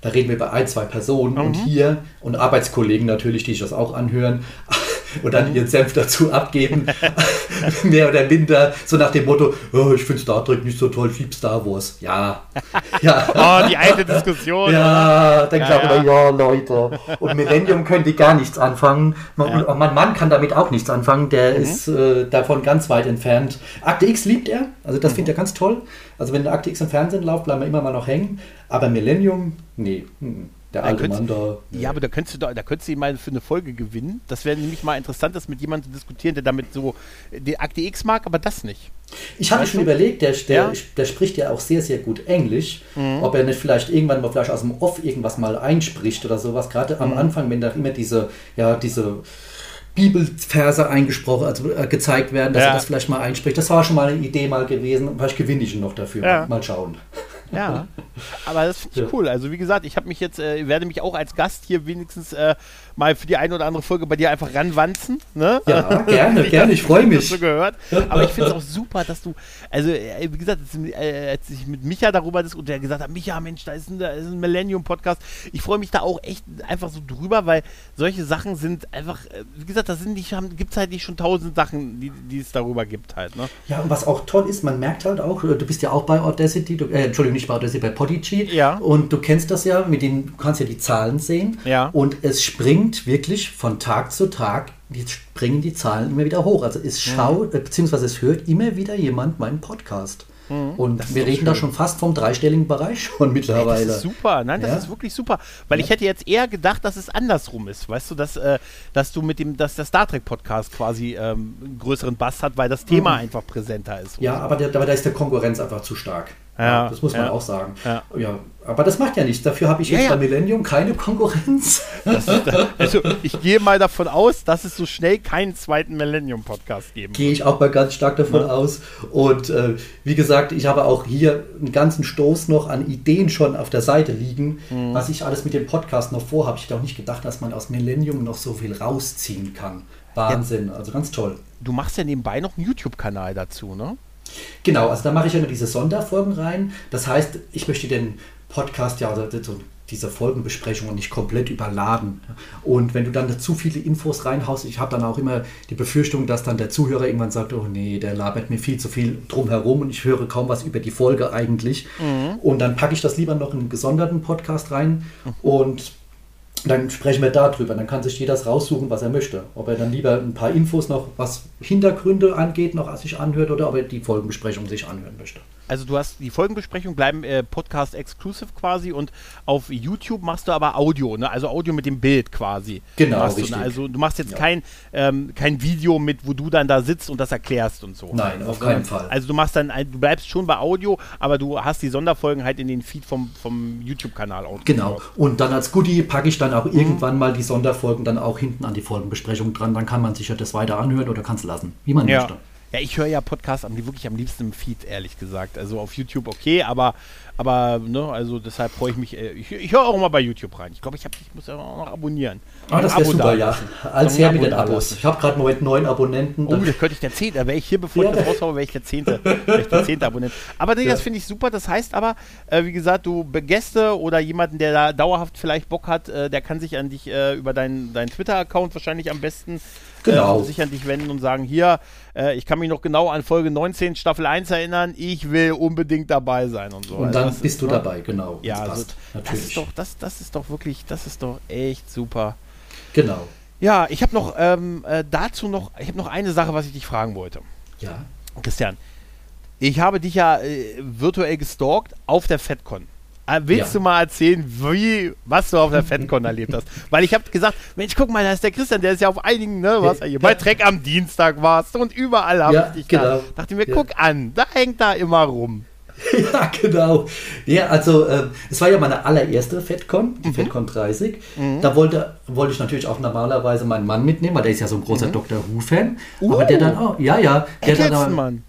da reden wir bei ein, zwei Personen und hier und Arbeitskollegen natürlich, die sich das auch anhören und dann ihren Senf dazu abgeben, mehr oder minder, so nach dem Motto, oh, ich finde Star Trek nicht so toll, ich liebe Star Wars. Ja, ja. Oh, die alte Diskussion. Ja, dann Ja, glaube ich, ja. ja. ja, Leute. Und Millennium können die gar nichts anfangen. Man, und mein Mann kann damit auch nichts anfangen. Der Mhm. ist äh, davon ganz weit entfernt. Akte X liebt er. Also Mhm. das findet er ganz toll. Also wenn Akte X im Fernsehen läuft, bleiben wir immer mal noch hängen. Aber Millennium, nee. mhm. Der alte Mann da. Ja, aber da könntest du da, da könntest du ihn mal für eine Folge gewinnen. Das wäre nämlich mal interessant, das mit jemandem zu diskutieren, der damit so die Akte X mag, aber das nicht. Ich habe Weißt schon überlegt, der, der, Ja. Mhm. der spricht ja auch sehr, sehr gut Englisch. Ob er nicht vielleicht irgendwann mal vielleicht aus dem Off irgendwas mal einspricht oder sowas. Gerade Mhm. am Anfang, wenn da immer diese, ja, diese Bibelverse eingesprochen, also äh, gezeigt werden, dass Ja. er das vielleicht mal einspricht. Das war schon mal eine Idee mal gewesen. Vielleicht gewinne ich ihn noch dafür. Mal schauen. Ja, aber das finde ich Ja. cool. Also wie gesagt, ich habe mich jetzt, äh, werde mich auch als Gast hier wenigstens äh, mal für die eine oder andere Folge bei dir einfach ranwanzen. Ne? Ja, gerne, Wie gerne. Ich freue das mich. so gehört. Aber ich finde es auch super, dass du, also äh, wie gesagt, als, äh, als ich mit Micha darüber diskutiert und der gesagt hat, Micha, Mensch, da ist ein, da ist ein Millennium-Podcast. Ich freue mich da auch echt einfach so drüber, weil solche Sachen sind einfach, äh, wie gesagt, das sind nicht, gibt es halt nicht schon tausend Sachen, die, die es darüber gibt halt. Ne? Ja, und was auch toll ist, man merkt halt auch, du bist ja auch bei Audacity, du, äh, Entschuldigung, nicht bei Audacity, bei Podigy. Ja. Und du kennst das ja, mit den, du kannst ja die Zahlen sehen. Ja. Und es springt wirklich von Tag zu Tag, die springen die Zahlen immer wieder hoch. Also Mhm. es schaut, äh, beziehungsweise es hört immer wieder jemand meinen Podcast. Mhm. Und wir reden da schon fast vom dreistelligen Bereich schon mittlerweile. Das ist super, nein, das Ja. ist wirklich super. Weil ich hätte jetzt eher gedacht, dass es andersrum ist. Weißt du, dass, äh, dass du mit dem, dass der Star Trek Podcast quasi ähm, einen größeren Bass hat, weil das Thema einfach präsenter ist. Mhm. Ja, aber, der, aber da ist der Konkurrenz einfach zu stark. Ja, das muss man ja. auch sagen. Ja. aber das macht ja nichts. Dafür habe ich Ja, jetzt ja. bei Millennium keine Konkurrenz. Das also ich gehe mal davon aus, dass es so schnell keinen zweiten Millennium Podcast geben Gehe ich auch mal ganz stark davon aus. Und äh, wie gesagt, ich habe auch hier einen ganzen Stoß noch an Ideen schon auf der Seite liegen, Mhm. was ich alles mit dem Podcast noch vorhabe. Ich hätte auch nicht gedacht, dass man aus Millennium noch so viel rausziehen kann. Wahnsinn, also ganz toll. Du machst ja nebenbei noch einen YouTube-Kanal dazu, ne? Genau, also da mache ich ja immer diese Sonderfolgen rein. Das heißt, ich möchte den Podcast ja, also so diese Folgenbesprechungen nicht komplett überladen. Und wenn du dann zu viele Infos reinhaust, ich habe dann auch immer die Befürchtung, dass dann der Zuhörer irgendwann sagt, oh nee, der labert mir viel zu viel drumherum und ich höre kaum was über die Folge eigentlich. Und dann packe ich das lieber noch in einen gesonderten Podcast rein und dann sprechen wir darüber. Dann kann sich jeder das raussuchen, was er möchte. Ob er dann lieber ein paar Infos noch, was Hintergründe angeht, noch sich anhört oder ob er die Folgenbesprechung sich anhören möchte. Also du hast die Folgenbesprechung bleiben äh, Podcast exclusive quasi und auf YouTube machst du aber Audio, ne? Also Audio mit dem Bild quasi. Genau, du, ne? Also du machst jetzt Ja. kein, ähm, kein Video mit, wo du dann da sitzt und das erklärst und so. Nein, auf Also, keinen Fall. Also du machst dann, du bleibst schon bei Audio, aber du hast die Sonderfolgen halt in den Feed vom, vom YouTube-Kanal auch. Genau. Und dann als Goodie packe ich dann auch irgendwann mal die Sonderfolgen dann auch hinten an die Folgenbesprechung dran. Dann kann man sich ja das weiter anhören oder kann es lassen, wie man Ja. möchte. Ja, ich höre ja Podcasts am, wirklich am liebsten im Feed, ehrlich gesagt. Also auf YouTube okay, aber, aber ne, also deshalb freue ich mich. äh, Ich, ich höre auch mal bei YouTube rein. Ich glaube, ich, hab, ich muss ja auch noch abonnieren. Ah, das wäre Abo super, ja. Als her mit den Abos. Ich habe gerade im Moment neun Abonnenten. Oh, das könnte ich der Zehnte. Wäre ich hier, bevor Ja. ich das raushaue, wäre ich der Zehnte. Wäre ich der Zehnte Abonnent. Aber nee, Ja. das finde ich super. Das heißt aber, äh, wie gesagt, du Gäste oder jemanden, der da dauerhaft vielleicht Bock hat, äh, der kann sich an dich äh, über deinen deinen Twitter-Account wahrscheinlich am besten Genau. äh, sich an dich wenden und sagen, hier, ich kann mich noch genau an Folge 19 Staffel 1 erinnern, ich will unbedingt dabei sein und so. Und Also dann das bist ist, du dabei, genau. Ja, das also, passt. das natürlich. ist doch, das, das ist doch wirklich, das ist doch echt super. Genau. Ja, ich habe noch ähm, äh, dazu noch, ich habe noch eine Sache, was ich dich fragen wollte. Ja. Christian, ich habe dich ja äh, virtuell gestalkt auf der FedCon. Äh, willst Ja. du mal erzählen, wie, was du auf der FedCon erlebt hast? Weil ich habe gesagt, Mensch, guck mal, da ist der Christian, der ist ja auf einigen, ne, was ja hier bei Trek am Dienstag warst und überall habe Ja, ich dich genau. da. Dachte mir, Ja. guck an, da hängt da immer rum. Ja, genau. Ja, also ähm, es war ja meine allererste FedCon, Mhm. die FedCon 30. Da wollte, wollte ich natürlich auch normalerweise meinen Mann mitnehmen, weil der ist ja so ein großer Dr. Who-Fan. Aber der dann auch, ja, ja. Der dann, aber- Mann.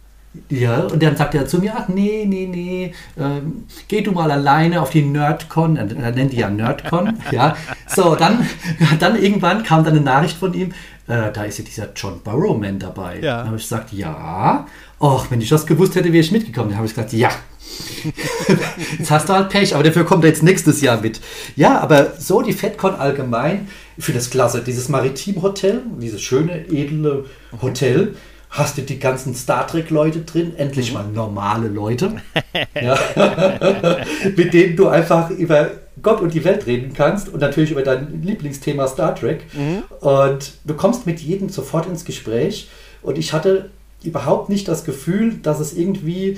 Ja, und dann sagt er zu mir, ach nee, nee, nee, ähm, geh du mal alleine auf die Nerdcon, er, er nennt die ja Nerdcon, ja. So, dann, dann irgendwann kam dann eine Nachricht von ihm, äh, da ist ja dieser John Burrowman dabei. Ja. Dann habe ich gesagt, ja. Och, wenn ich das gewusst hätte, wäre ich mitgekommen. Dann habe ich gesagt, ja. jetzt hast du halt Pech, aber dafür kommt er jetzt nächstes Jahr mit. Ja, aber so die FedCon allgemein, ich finde das klasse. Dieses Maritim-Hotel, dieses schöne, edle Hotel, hast du die ganzen Star Trek-Leute drin, endlich mal normale Leute, ja, mit denen du einfach über Gott und die Welt reden kannst und natürlich über dein Lieblingsthema Star Trek. Und du kommst mit jedem sofort ins Gespräch. Und ich hatte überhaupt nicht das Gefühl, dass es irgendwie,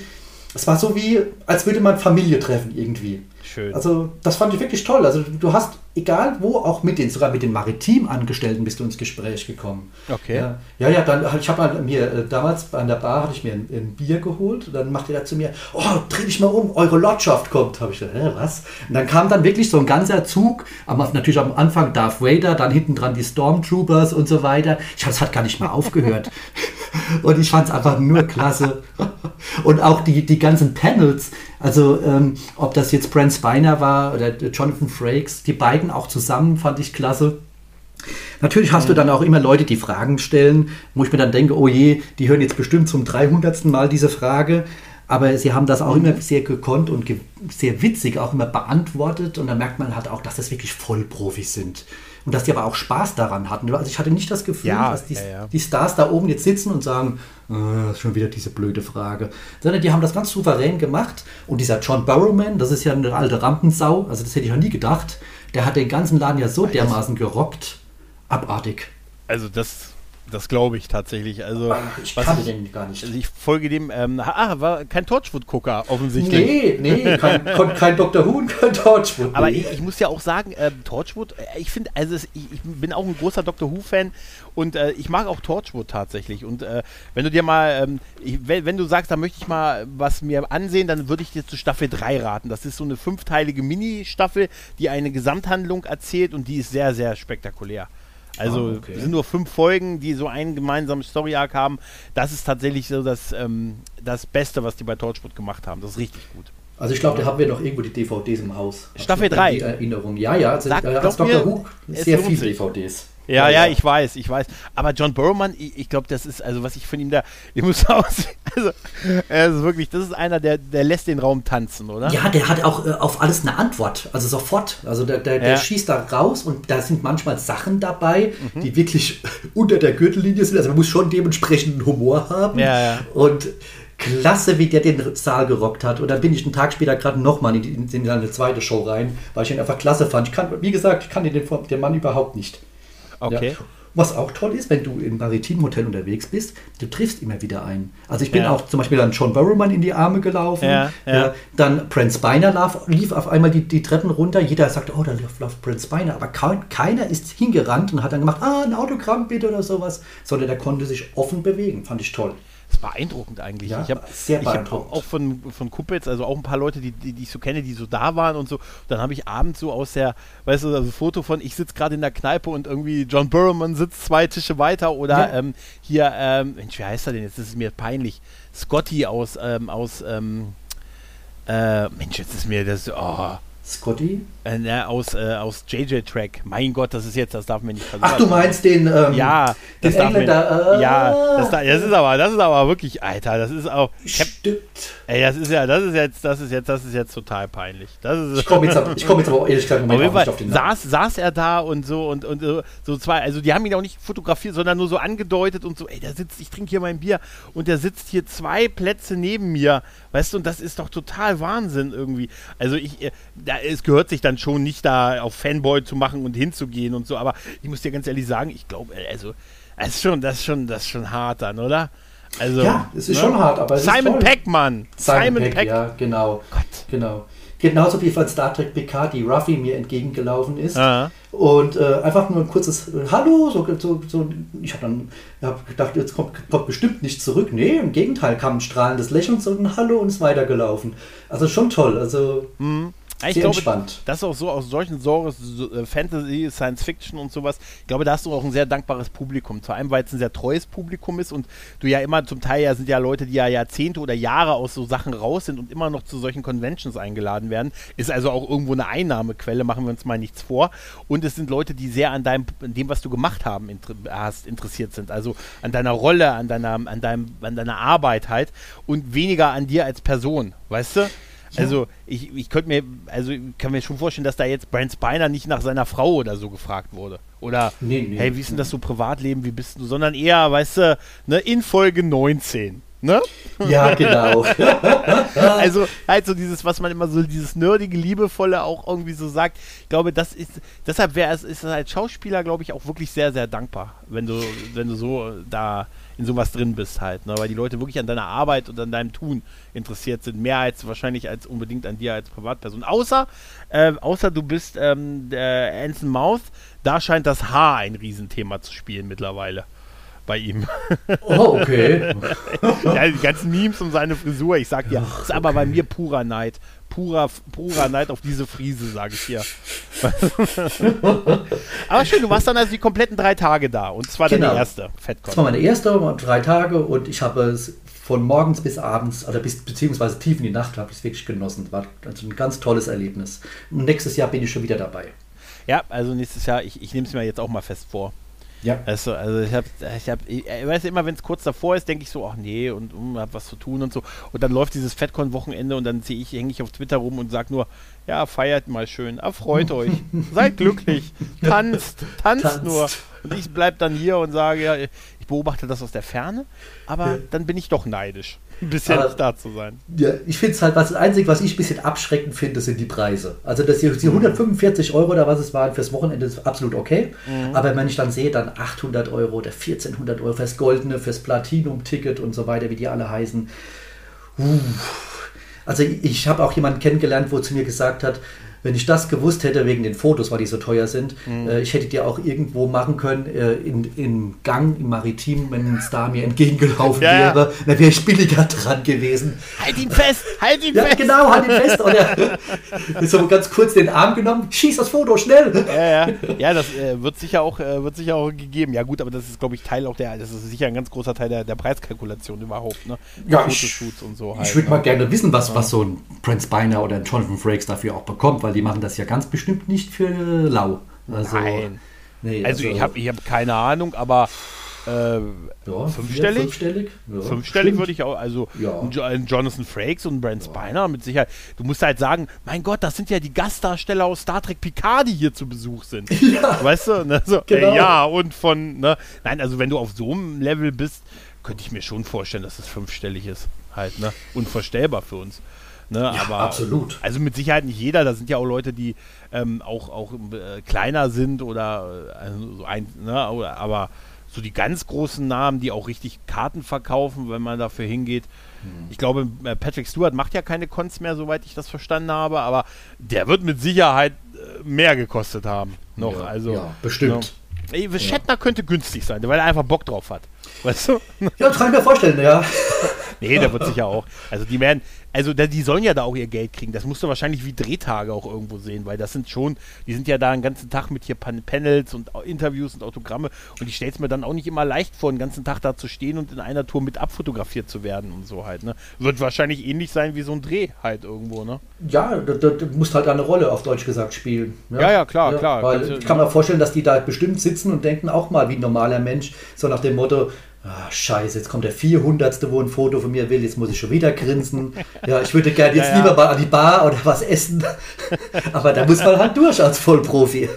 es war so wie, als würde man Familie treffen irgendwie. Schön. Also das fand ich wirklich toll. Also du hast, egal wo, auch mit den, sogar mit den Maritimangestellten bist du ins Gespräch gekommen. Okay. Ja, ja, ja dann, ich habe halt mir, äh, damals an der Bar hatte ich mir ein, ein Bier geholt und dann machte er zu mir, oh, dreh dich mal um, eure Lordschaft kommt. Habe ich gedacht, hä, was? Und dann kam dann wirklich so ein ganzer Zug, aber natürlich am Anfang Darth Vader, dann hinten dran die Stormtroopers und so weiter. Ich das hat gar nicht mal aufgehört. Und ich fand es einfach nur klasse. Und auch die, die ganzen Panels, also ähm, ob das jetzt Brent Spiner war oder Jonathan Frakes, die beiden auch zusammen fand ich klasse. Natürlich hast du dann auch immer Leute, die Fragen stellen, wo ich mir dann denke, oh je, die hören jetzt bestimmt zum 300. Mal diese Frage. Aber sie haben das auch immer sehr gekonnt und ge sehr witzig auch immer beantwortet. Und da merkt man halt auch, dass das wirklich Vollprofis sind. Und dass die aber auch Spaß daran hatten. Also ich hatte nicht das Gefühl, Ja, dass die, ja, ja. die Stars da oben jetzt sitzen und sagen, äh, das ist schon wieder diese blöde Frage. Sondern die haben das ganz souverän gemacht. Und dieser John Barrowman, das ist ja eine alte Rampensau, also das hätte ich noch nie gedacht, der hat den ganzen Laden ja so dermaßen gerockt. Abartig. Also das, das glaube ich tatsächlich. Also, Ich was kannte den gar nicht. also ich folge dem, ähm, ah, war kein Torchwood-Gucker offensichtlich. Nee, nee, kein, kein, Dr. Who und kein Torchwood. Aber nee. ich, ich muss ja auch sagen, äh, Torchwood, ich finde, also es, ich, ich bin auch ein großer Doctor Who-Fan und äh, ich mag auch Torchwood tatsächlich. Und äh, wenn du dir mal, ähm, ich, wenn, wenn du sagst, da möchte ich mal was mir ansehen, dann würde ich dir zu Staffel 3 raten. Das ist so eine fünfteilige Mini-Staffel, die eine Gesamthandlung erzählt und die ist sehr, sehr spektakulär. Also Ah, okay. es sind nur fünf Folgen, die so einen gemeinsamen Story-Arc haben. Das ist tatsächlich so das, ähm, das Beste, was die bei Torchwood gemacht haben. Das ist richtig gut. Also ich glaube, da haben wir noch irgendwo die DVDs im Haus. Staffel Hab ich noch drei. Die Erinnerung. Ja, ja, also, Sag- als glaub Dr. Who sehr viele. DVDs. Ja, ja, ich weiß, ich weiß. Aber John Burrowman, ich, ich glaube, das ist, also was ich von ihm da, ich muss aus, also, er ist wirklich, das ist einer, der, der lässt den Raum tanzen, oder? Ja, der hat auch äh, auf alles eine Antwort, also sofort. Also der, der, der Ja. schießt da raus und da sind manchmal Sachen dabei, Mhm. die wirklich unter der Gürtellinie sind. Also man muss schon dementsprechenden Humor haben. Ja, ja. Und klasse, wie der den Saal gerockt hat. Und dann bin ich einen Tag später gerade nochmal in, in, in eine zweite Show rein, weil ich ihn einfach klasse fand. Ich kann, wie gesagt, ich kann den, den Mann überhaupt nicht. Okay. Ja. Was auch toll ist, wenn du im maritimen Hotel unterwegs bist, du triffst immer wieder einen. Also ich bin Ja. auch zum Beispiel an John Barrowman in die Arme gelaufen. Ja, ja. dann Brent Spiner lief, lief auf einmal die, die Treppen runter. Jeder sagte, oh, da läuft, läuft Brent Spiner. Aber kaum, keiner ist hingerannt und hat dann gemacht, ah, ein Autogramm bitte oder sowas. Sondern der konnte sich offen bewegen. Fand ich toll. Das ist beeindruckend eigentlich. Ja, ich habe hab auch von, von Kuppels, also auch ein paar Leute, die, die, die ich so kenne, die so da waren und so. Dann habe ich abends so aus der, weißt du, also Foto von, ich sitze gerade in der Kneipe und irgendwie John Burrowman sitzt zwei Tische weiter oder Ja. ähm, hier, ähm, Mensch, wie heißt er denn jetzt? Das ist mir peinlich. Scotty aus, ähm, aus, ähm, äh, Mensch, jetzt ist mir das, oh, Scotty? äh, ne, aus, äh, aus JJ Track. Mein Gott, das ist jetzt, das darf mir nicht Ach, du meinst den, ähm, Ja, den das darf mir, Engländer. äh, ja, das, da- das ist aber, das ist aber wirklich, Alter, das ist auch, Stimmt. ey, das ist ja, das ist jetzt, das ist jetzt, das ist jetzt total peinlich. Das ist, Ich komme jetzt, aber- ich komm jetzt aber auch ehrlich gesagt auf jeden Fall auf den Namen. saß, saß er da und so und, und so, so zwei, also die haben ihn auch nicht fotografiert, sondern nur so angedeutet und so, ey, der sitzt, ich trinke hier mein Bier und der sitzt hier zwei Plätze neben mir Weißt du, und das ist doch total Wahnsinn irgendwie. Also ich, äh, da, es gehört sich dann schon nicht da auf Fanboy zu machen und hinzugehen und so, aber ich muss dir ganz ehrlich sagen, ich glaube, also, das ist schon, das ist schon, das ist schon hart dann, oder? Also, ja, es ist ne? schon hart, aber Simon Peck, Mann. Simon, Simon Peck, Peck, ja, genau. Gott. Genau. Genauso wie von Star Trek PK, die Ruffy mir entgegengelaufen ist. Aha. Und äh, einfach nur ein kurzes äh, Hallo. So, so, so. Ich habe dann hab gedacht, jetzt kommt, kommt bestimmt nicht zurück. Nee, im Gegenteil, kam ein strahlendes Lächeln, so ein Hallo und ist weitergelaufen. Also schon toll. Also. Mhm ich glaube, entspannt. Das ist auch so aus solchen Genres, äh, Fantasy, Science Fiction und sowas. Ich glaube, da hast du auch ein sehr dankbares Publikum. Vor allem, weil es ein sehr treues Publikum ist und du ja immer zum Teil ja sind ja Leute, die ja Jahrzehnte oder Jahre aus so Sachen raus sind und immer noch zu solchen Conventions eingeladen werden. Ist also auch irgendwo eine Einnahmequelle, machen wir uns mal nichts vor. Und es sind Leute, die sehr an deinem, an dem, was du gemacht haben, inter hast, interessiert sind. Also an deiner Rolle, an deiner, an deinem, an deiner Arbeit halt und weniger an dir als Person, weißt du? Also ich, ich könnte mir, also kann mir schon vorstellen, dass da jetzt Brent Spiner nicht nach seiner Frau oder so gefragt wurde. Oder nee, nee, hey, wie ist denn das so Privatleben, wie bist du? Sondern eher, weißt du, ne, in Folge 19. Ne? Ja, genau. also halt so dieses, was man immer so, dieses nerdige, liebevolle auch irgendwie so sagt. Ich glaube, das ist, deshalb wäre es, ist es als Schauspieler, glaube ich, auch wirklich sehr, sehr dankbar, wenn du, wenn du so da in sowas drin bist halt, ne? weil die Leute wirklich an deiner Arbeit und an deinem Tun interessiert sind, mehr als wahrscheinlich als unbedingt an dir als Privatperson. Außer, äh, außer du bist ähm, Anson Mouth, da scheint das Haar ein Riesenthema zu spielen mittlerweile bei ihm. Oh, okay. ja, die ganzen Memes um seine Frisur, ich sag dir, Ach, ist aber bei mir purer Neid. Purer, purer Neid auf diese Frise, sage ich dir. aber schön, du warst dann also die kompletten drei Tage da und zwar genau. deine erste FedCon. Das war meine erste, drei Tage und ich habe es von morgens bis abends, oder bis, beziehungsweise tief in die Nacht, habe ich es wirklich genossen. War also ein ganz tolles Erlebnis. Und nächstes Jahr bin ich schon wieder dabei. Ja, also nächstes Jahr, ich, ich nehme es mir jetzt auch mal fest vor. Ja. Also, also ich habe, ich habe, ich weiß immer, wenn es kurz davor ist, denke ich so, ach nee, und um, hab was zu tun und so. Und dann läuft dieses FedCon-Wochenende und dann sehe ich, hänge ich auf Twitter rum und sage nur, ja, feiert mal schön, erfreut euch, seid glücklich, tanzt, tanzt, tanzt, nur. Und ich bleibe dann hier und sage, ja, ich beobachte das aus der Ferne, aber dann bin ich doch neidisch ein bisschen Aber, da zu sein. Ja, ich finde es halt, was das Einzige, was ich ein bisschen abschreckend finde, sind die Preise. Also, dass die, die 145 Euro oder was es waren fürs Wochenende ist absolut okay. Mhm. Aber wenn ich dann sehe, dann 800 Euro oder 1400 Euro fürs Goldene, fürs Platinum-Ticket und so weiter, wie die alle heißen. Uh. Also, ich, ich habe auch jemanden kennengelernt, wo zu mir gesagt hat, wenn ich das gewusst hätte, wegen den Fotos, weil die so teuer sind, mhm. äh, ich hätte die auch irgendwo machen können, äh, in, im Gang, im Maritim, wenn ein Star mir entgegengelaufen ja, wäre, dann wäre ich billiger dran gewesen. Halt ihn fest! Halt ihn ja, fest! genau, halt ihn fest! Und er so ganz kurz den Arm genommen, schieß das Foto, schnell! Ja, ja, ja das äh, wird, sicher auch, äh, wird sicher auch gegeben. Ja gut, aber das ist, glaube ich, Teil auch der, das ist sicher ein ganz großer Teil der, der Preiskalkulation überhaupt, ne? Ja, ich, und so halt, ich würde ne? mal gerne wissen, was, was so ein Prince Spiner oder ein Jonathan Frakes dafür auch bekommt, weil die machen das ja ganz bestimmt nicht für lau. Also, Nein. Nee, also, also, ich habe ich hab keine Ahnung, aber äh, ja, fünfstellig? fünfstellig, ja, fünfstellig würde ich auch, also ja. ein Jonathan Frakes und Brent Spiner mit Sicherheit. Du musst halt sagen, mein Gott, das sind ja die Gastdarsteller aus Star Trek Picard, die hier zu Besuch sind. Ja. Weißt du? Ne? So, genau. äh, ja, und von, ne? Nein, also wenn du auf so einem Level bist, könnte ich mir schon vorstellen, dass es fünfstellig ist. Halt, ne? Unvorstellbar für uns. Ne, ja, aber, absolut. Also mit Sicherheit nicht jeder. Da sind ja auch Leute, die ähm, auch, auch äh, kleiner sind oder äh, also so ein, ne, oder, aber so die ganz großen Namen, die auch richtig Karten verkaufen, wenn man dafür hingeht. Hm. Ich glaube, äh, Patrick Stewart macht ja keine Cons mehr, soweit ich das verstanden habe, aber der wird mit Sicherheit äh, mehr gekostet haben. Noch. Ja, also, ja, bestimmt. Ne, Shatner ja. könnte günstig sein, weil er einfach Bock drauf hat. Weißt du? Ja, das kann ich mir vorstellen, ja. nee, der wird sicher auch. Also die werden, also die sollen ja da auch ihr Geld kriegen. Das musst du wahrscheinlich wie Drehtage auch irgendwo sehen, weil das sind schon, die sind ja da einen ganzen Tag mit hier Pan Panels und Interviews und Autogramme und ich stelle es mir dann auch nicht immer leicht vor, einen ganzen Tag da zu stehen und in einer Tour mit abfotografiert zu werden und so halt. Ne? Wird wahrscheinlich ähnlich sein wie so ein Dreh halt irgendwo, ne? Ja, du, du musst halt eine Rolle auf Deutsch gesagt spielen. Ja, ja, ja klar, ja, klar. Weil ich kann mir vorstellen, dass die da bestimmt sitzen und denken auch mal wie ein normaler Mensch, so nach dem Motto, Ah, scheiße, jetzt kommt der 400. wo ein Foto von mir will, jetzt muss ich schon wieder grinsen. Ja, ich würde gerne jetzt ja, ja. lieber mal an die Bar oder was essen. Aber da muss man halt durch als Vollprofi.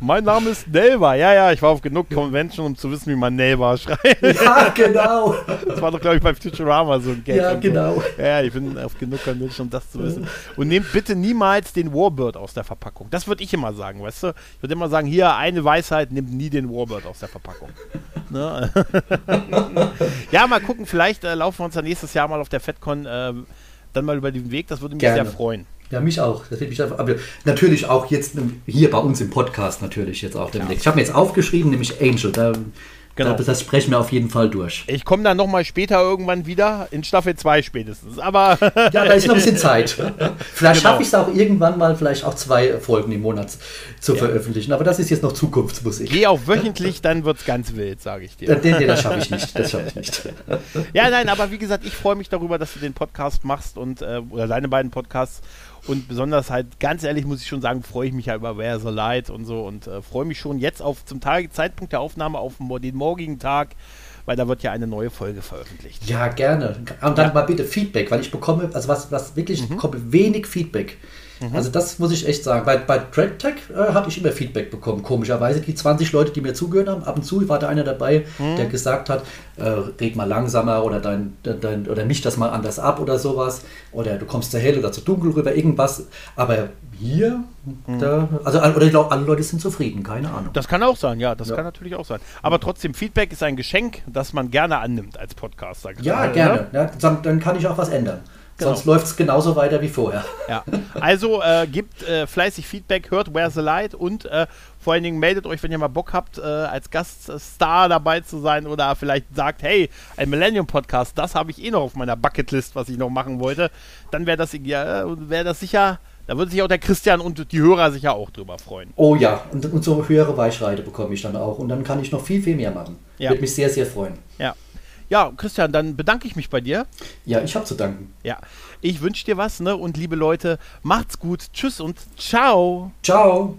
Mein Name ist Nelva. Ja, ja, ich war auf genug Convention, um zu wissen, wie man Nelva schreibt. Ja, genau. Das war doch, glaube ich, bei Futurama so ein Gag. Ja, genau. So. Ja, ich bin auf genug Convention, um das zu wissen. Und nehmt bitte niemals den Warbird aus der Verpackung. Das würde ich immer sagen, weißt du? Ich würde immer sagen, hier, eine Weisheit, nehmt nie den Warbird aus der Verpackung. Ne? ja, mal gucken, vielleicht äh, laufen wir uns dann nächstes Jahr mal auf der FedCon äh, dann mal über den Weg. Das würde mich Gerne. sehr freuen. Ja, mich auch. Das wird mich einfach, aber natürlich auch jetzt hier bei uns im Podcast natürlich jetzt auch demnächst. Ich habe mir jetzt aufgeschrieben, nämlich Angel. Da, Genau. da, das sprechen wir auf jeden Fall durch. Ich komme dann nochmal später irgendwann wieder, in Staffel 2 spätestens. Aber Ja, da ist noch ein bisschen Zeit. Vielleicht Genau. schaffe ich es auch irgendwann mal, vielleicht auch zwei Folgen im Monat zu veröffentlichen. Aber das ist jetzt noch Zukunftsmusik. geh auch wöchentlich, dann wird es ganz wild, sage ich dir. Äh, Den, den, das schaffe ich nicht. Das schaffe ich nicht. Ja, nein, aber wie gesagt, ich freue mich darüber, dass du den Podcast machst und äh, oder deine beiden Podcasts. Und besonders halt, ganz ehrlich muss ich schon sagen, freue ich mich ja über Where the Light und so und äh, freue mich schon jetzt auf zum Tag, Zeitpunkt der Aufnahme auf den morgigen Tag, weil da wird ja eine neue Folge veröffentlicht. Ja, gerne. Und dann mal bitte Feedback, weil ich bekomme, also was, was wirklich, ich bekomme wenig Feedback. Also das muss ich echt sagen. Bei, bei TrackTech äh, habe ich immer Feedback bekommen. Komischerweise die 20 Leute, die mir zugehört haben, ab und zu war da einer dabei, der gesagt hat, äh, red mal langsamer oder dein, dein oder misch das mal anders ab oder sowas. Oder du kommst zu hell oder zu dunkel rüber, irgendwas. Aber hier, da, also oder ich glaube, alle Leute sind zufrieden, keine Ahnung. Das kann auch sein, ja, das Ja. kann natürlich auch sein. Aber trotzdem, Feedback ist ein Geschenk, das man gerne annimmt als Podcaster. Ja, gerne. ne? Ja, dann kann ich auch was ändern. Genau. Sonst läuft es genauso weiter wie vorher. Ja, also äh, gebt äh, fleißig Feedback, hört Where's the Light und äh, vor allen Dingen meldet euch, wenn ihr mal Bock habt, äh, als Gaststar dabei zu sein oder vielleicht sagt, hey, ein Millennium-Podcast, das habe ich eh noch auf meiner Bucketlist, was ich noch machen wollte, dann wäre das, ja, wär das sicher, da würde sich auch der Christian und die Hörer sicher auch drüber freuen. Oh ja, und, und so höhere Weichreite bekomme ich dann auch. Und dann kann ich noch viel, viel mehr machen. Ja. Würde mich sehr, sehr freuen. Ja. Ja, Christian, dann bedanke ich mich bei dir. Ja, ich habe zu danken. Ja, ich wünsche dir was, ne? Und liebe Leute, macht's gut. Tschüss und ciao. Ciao.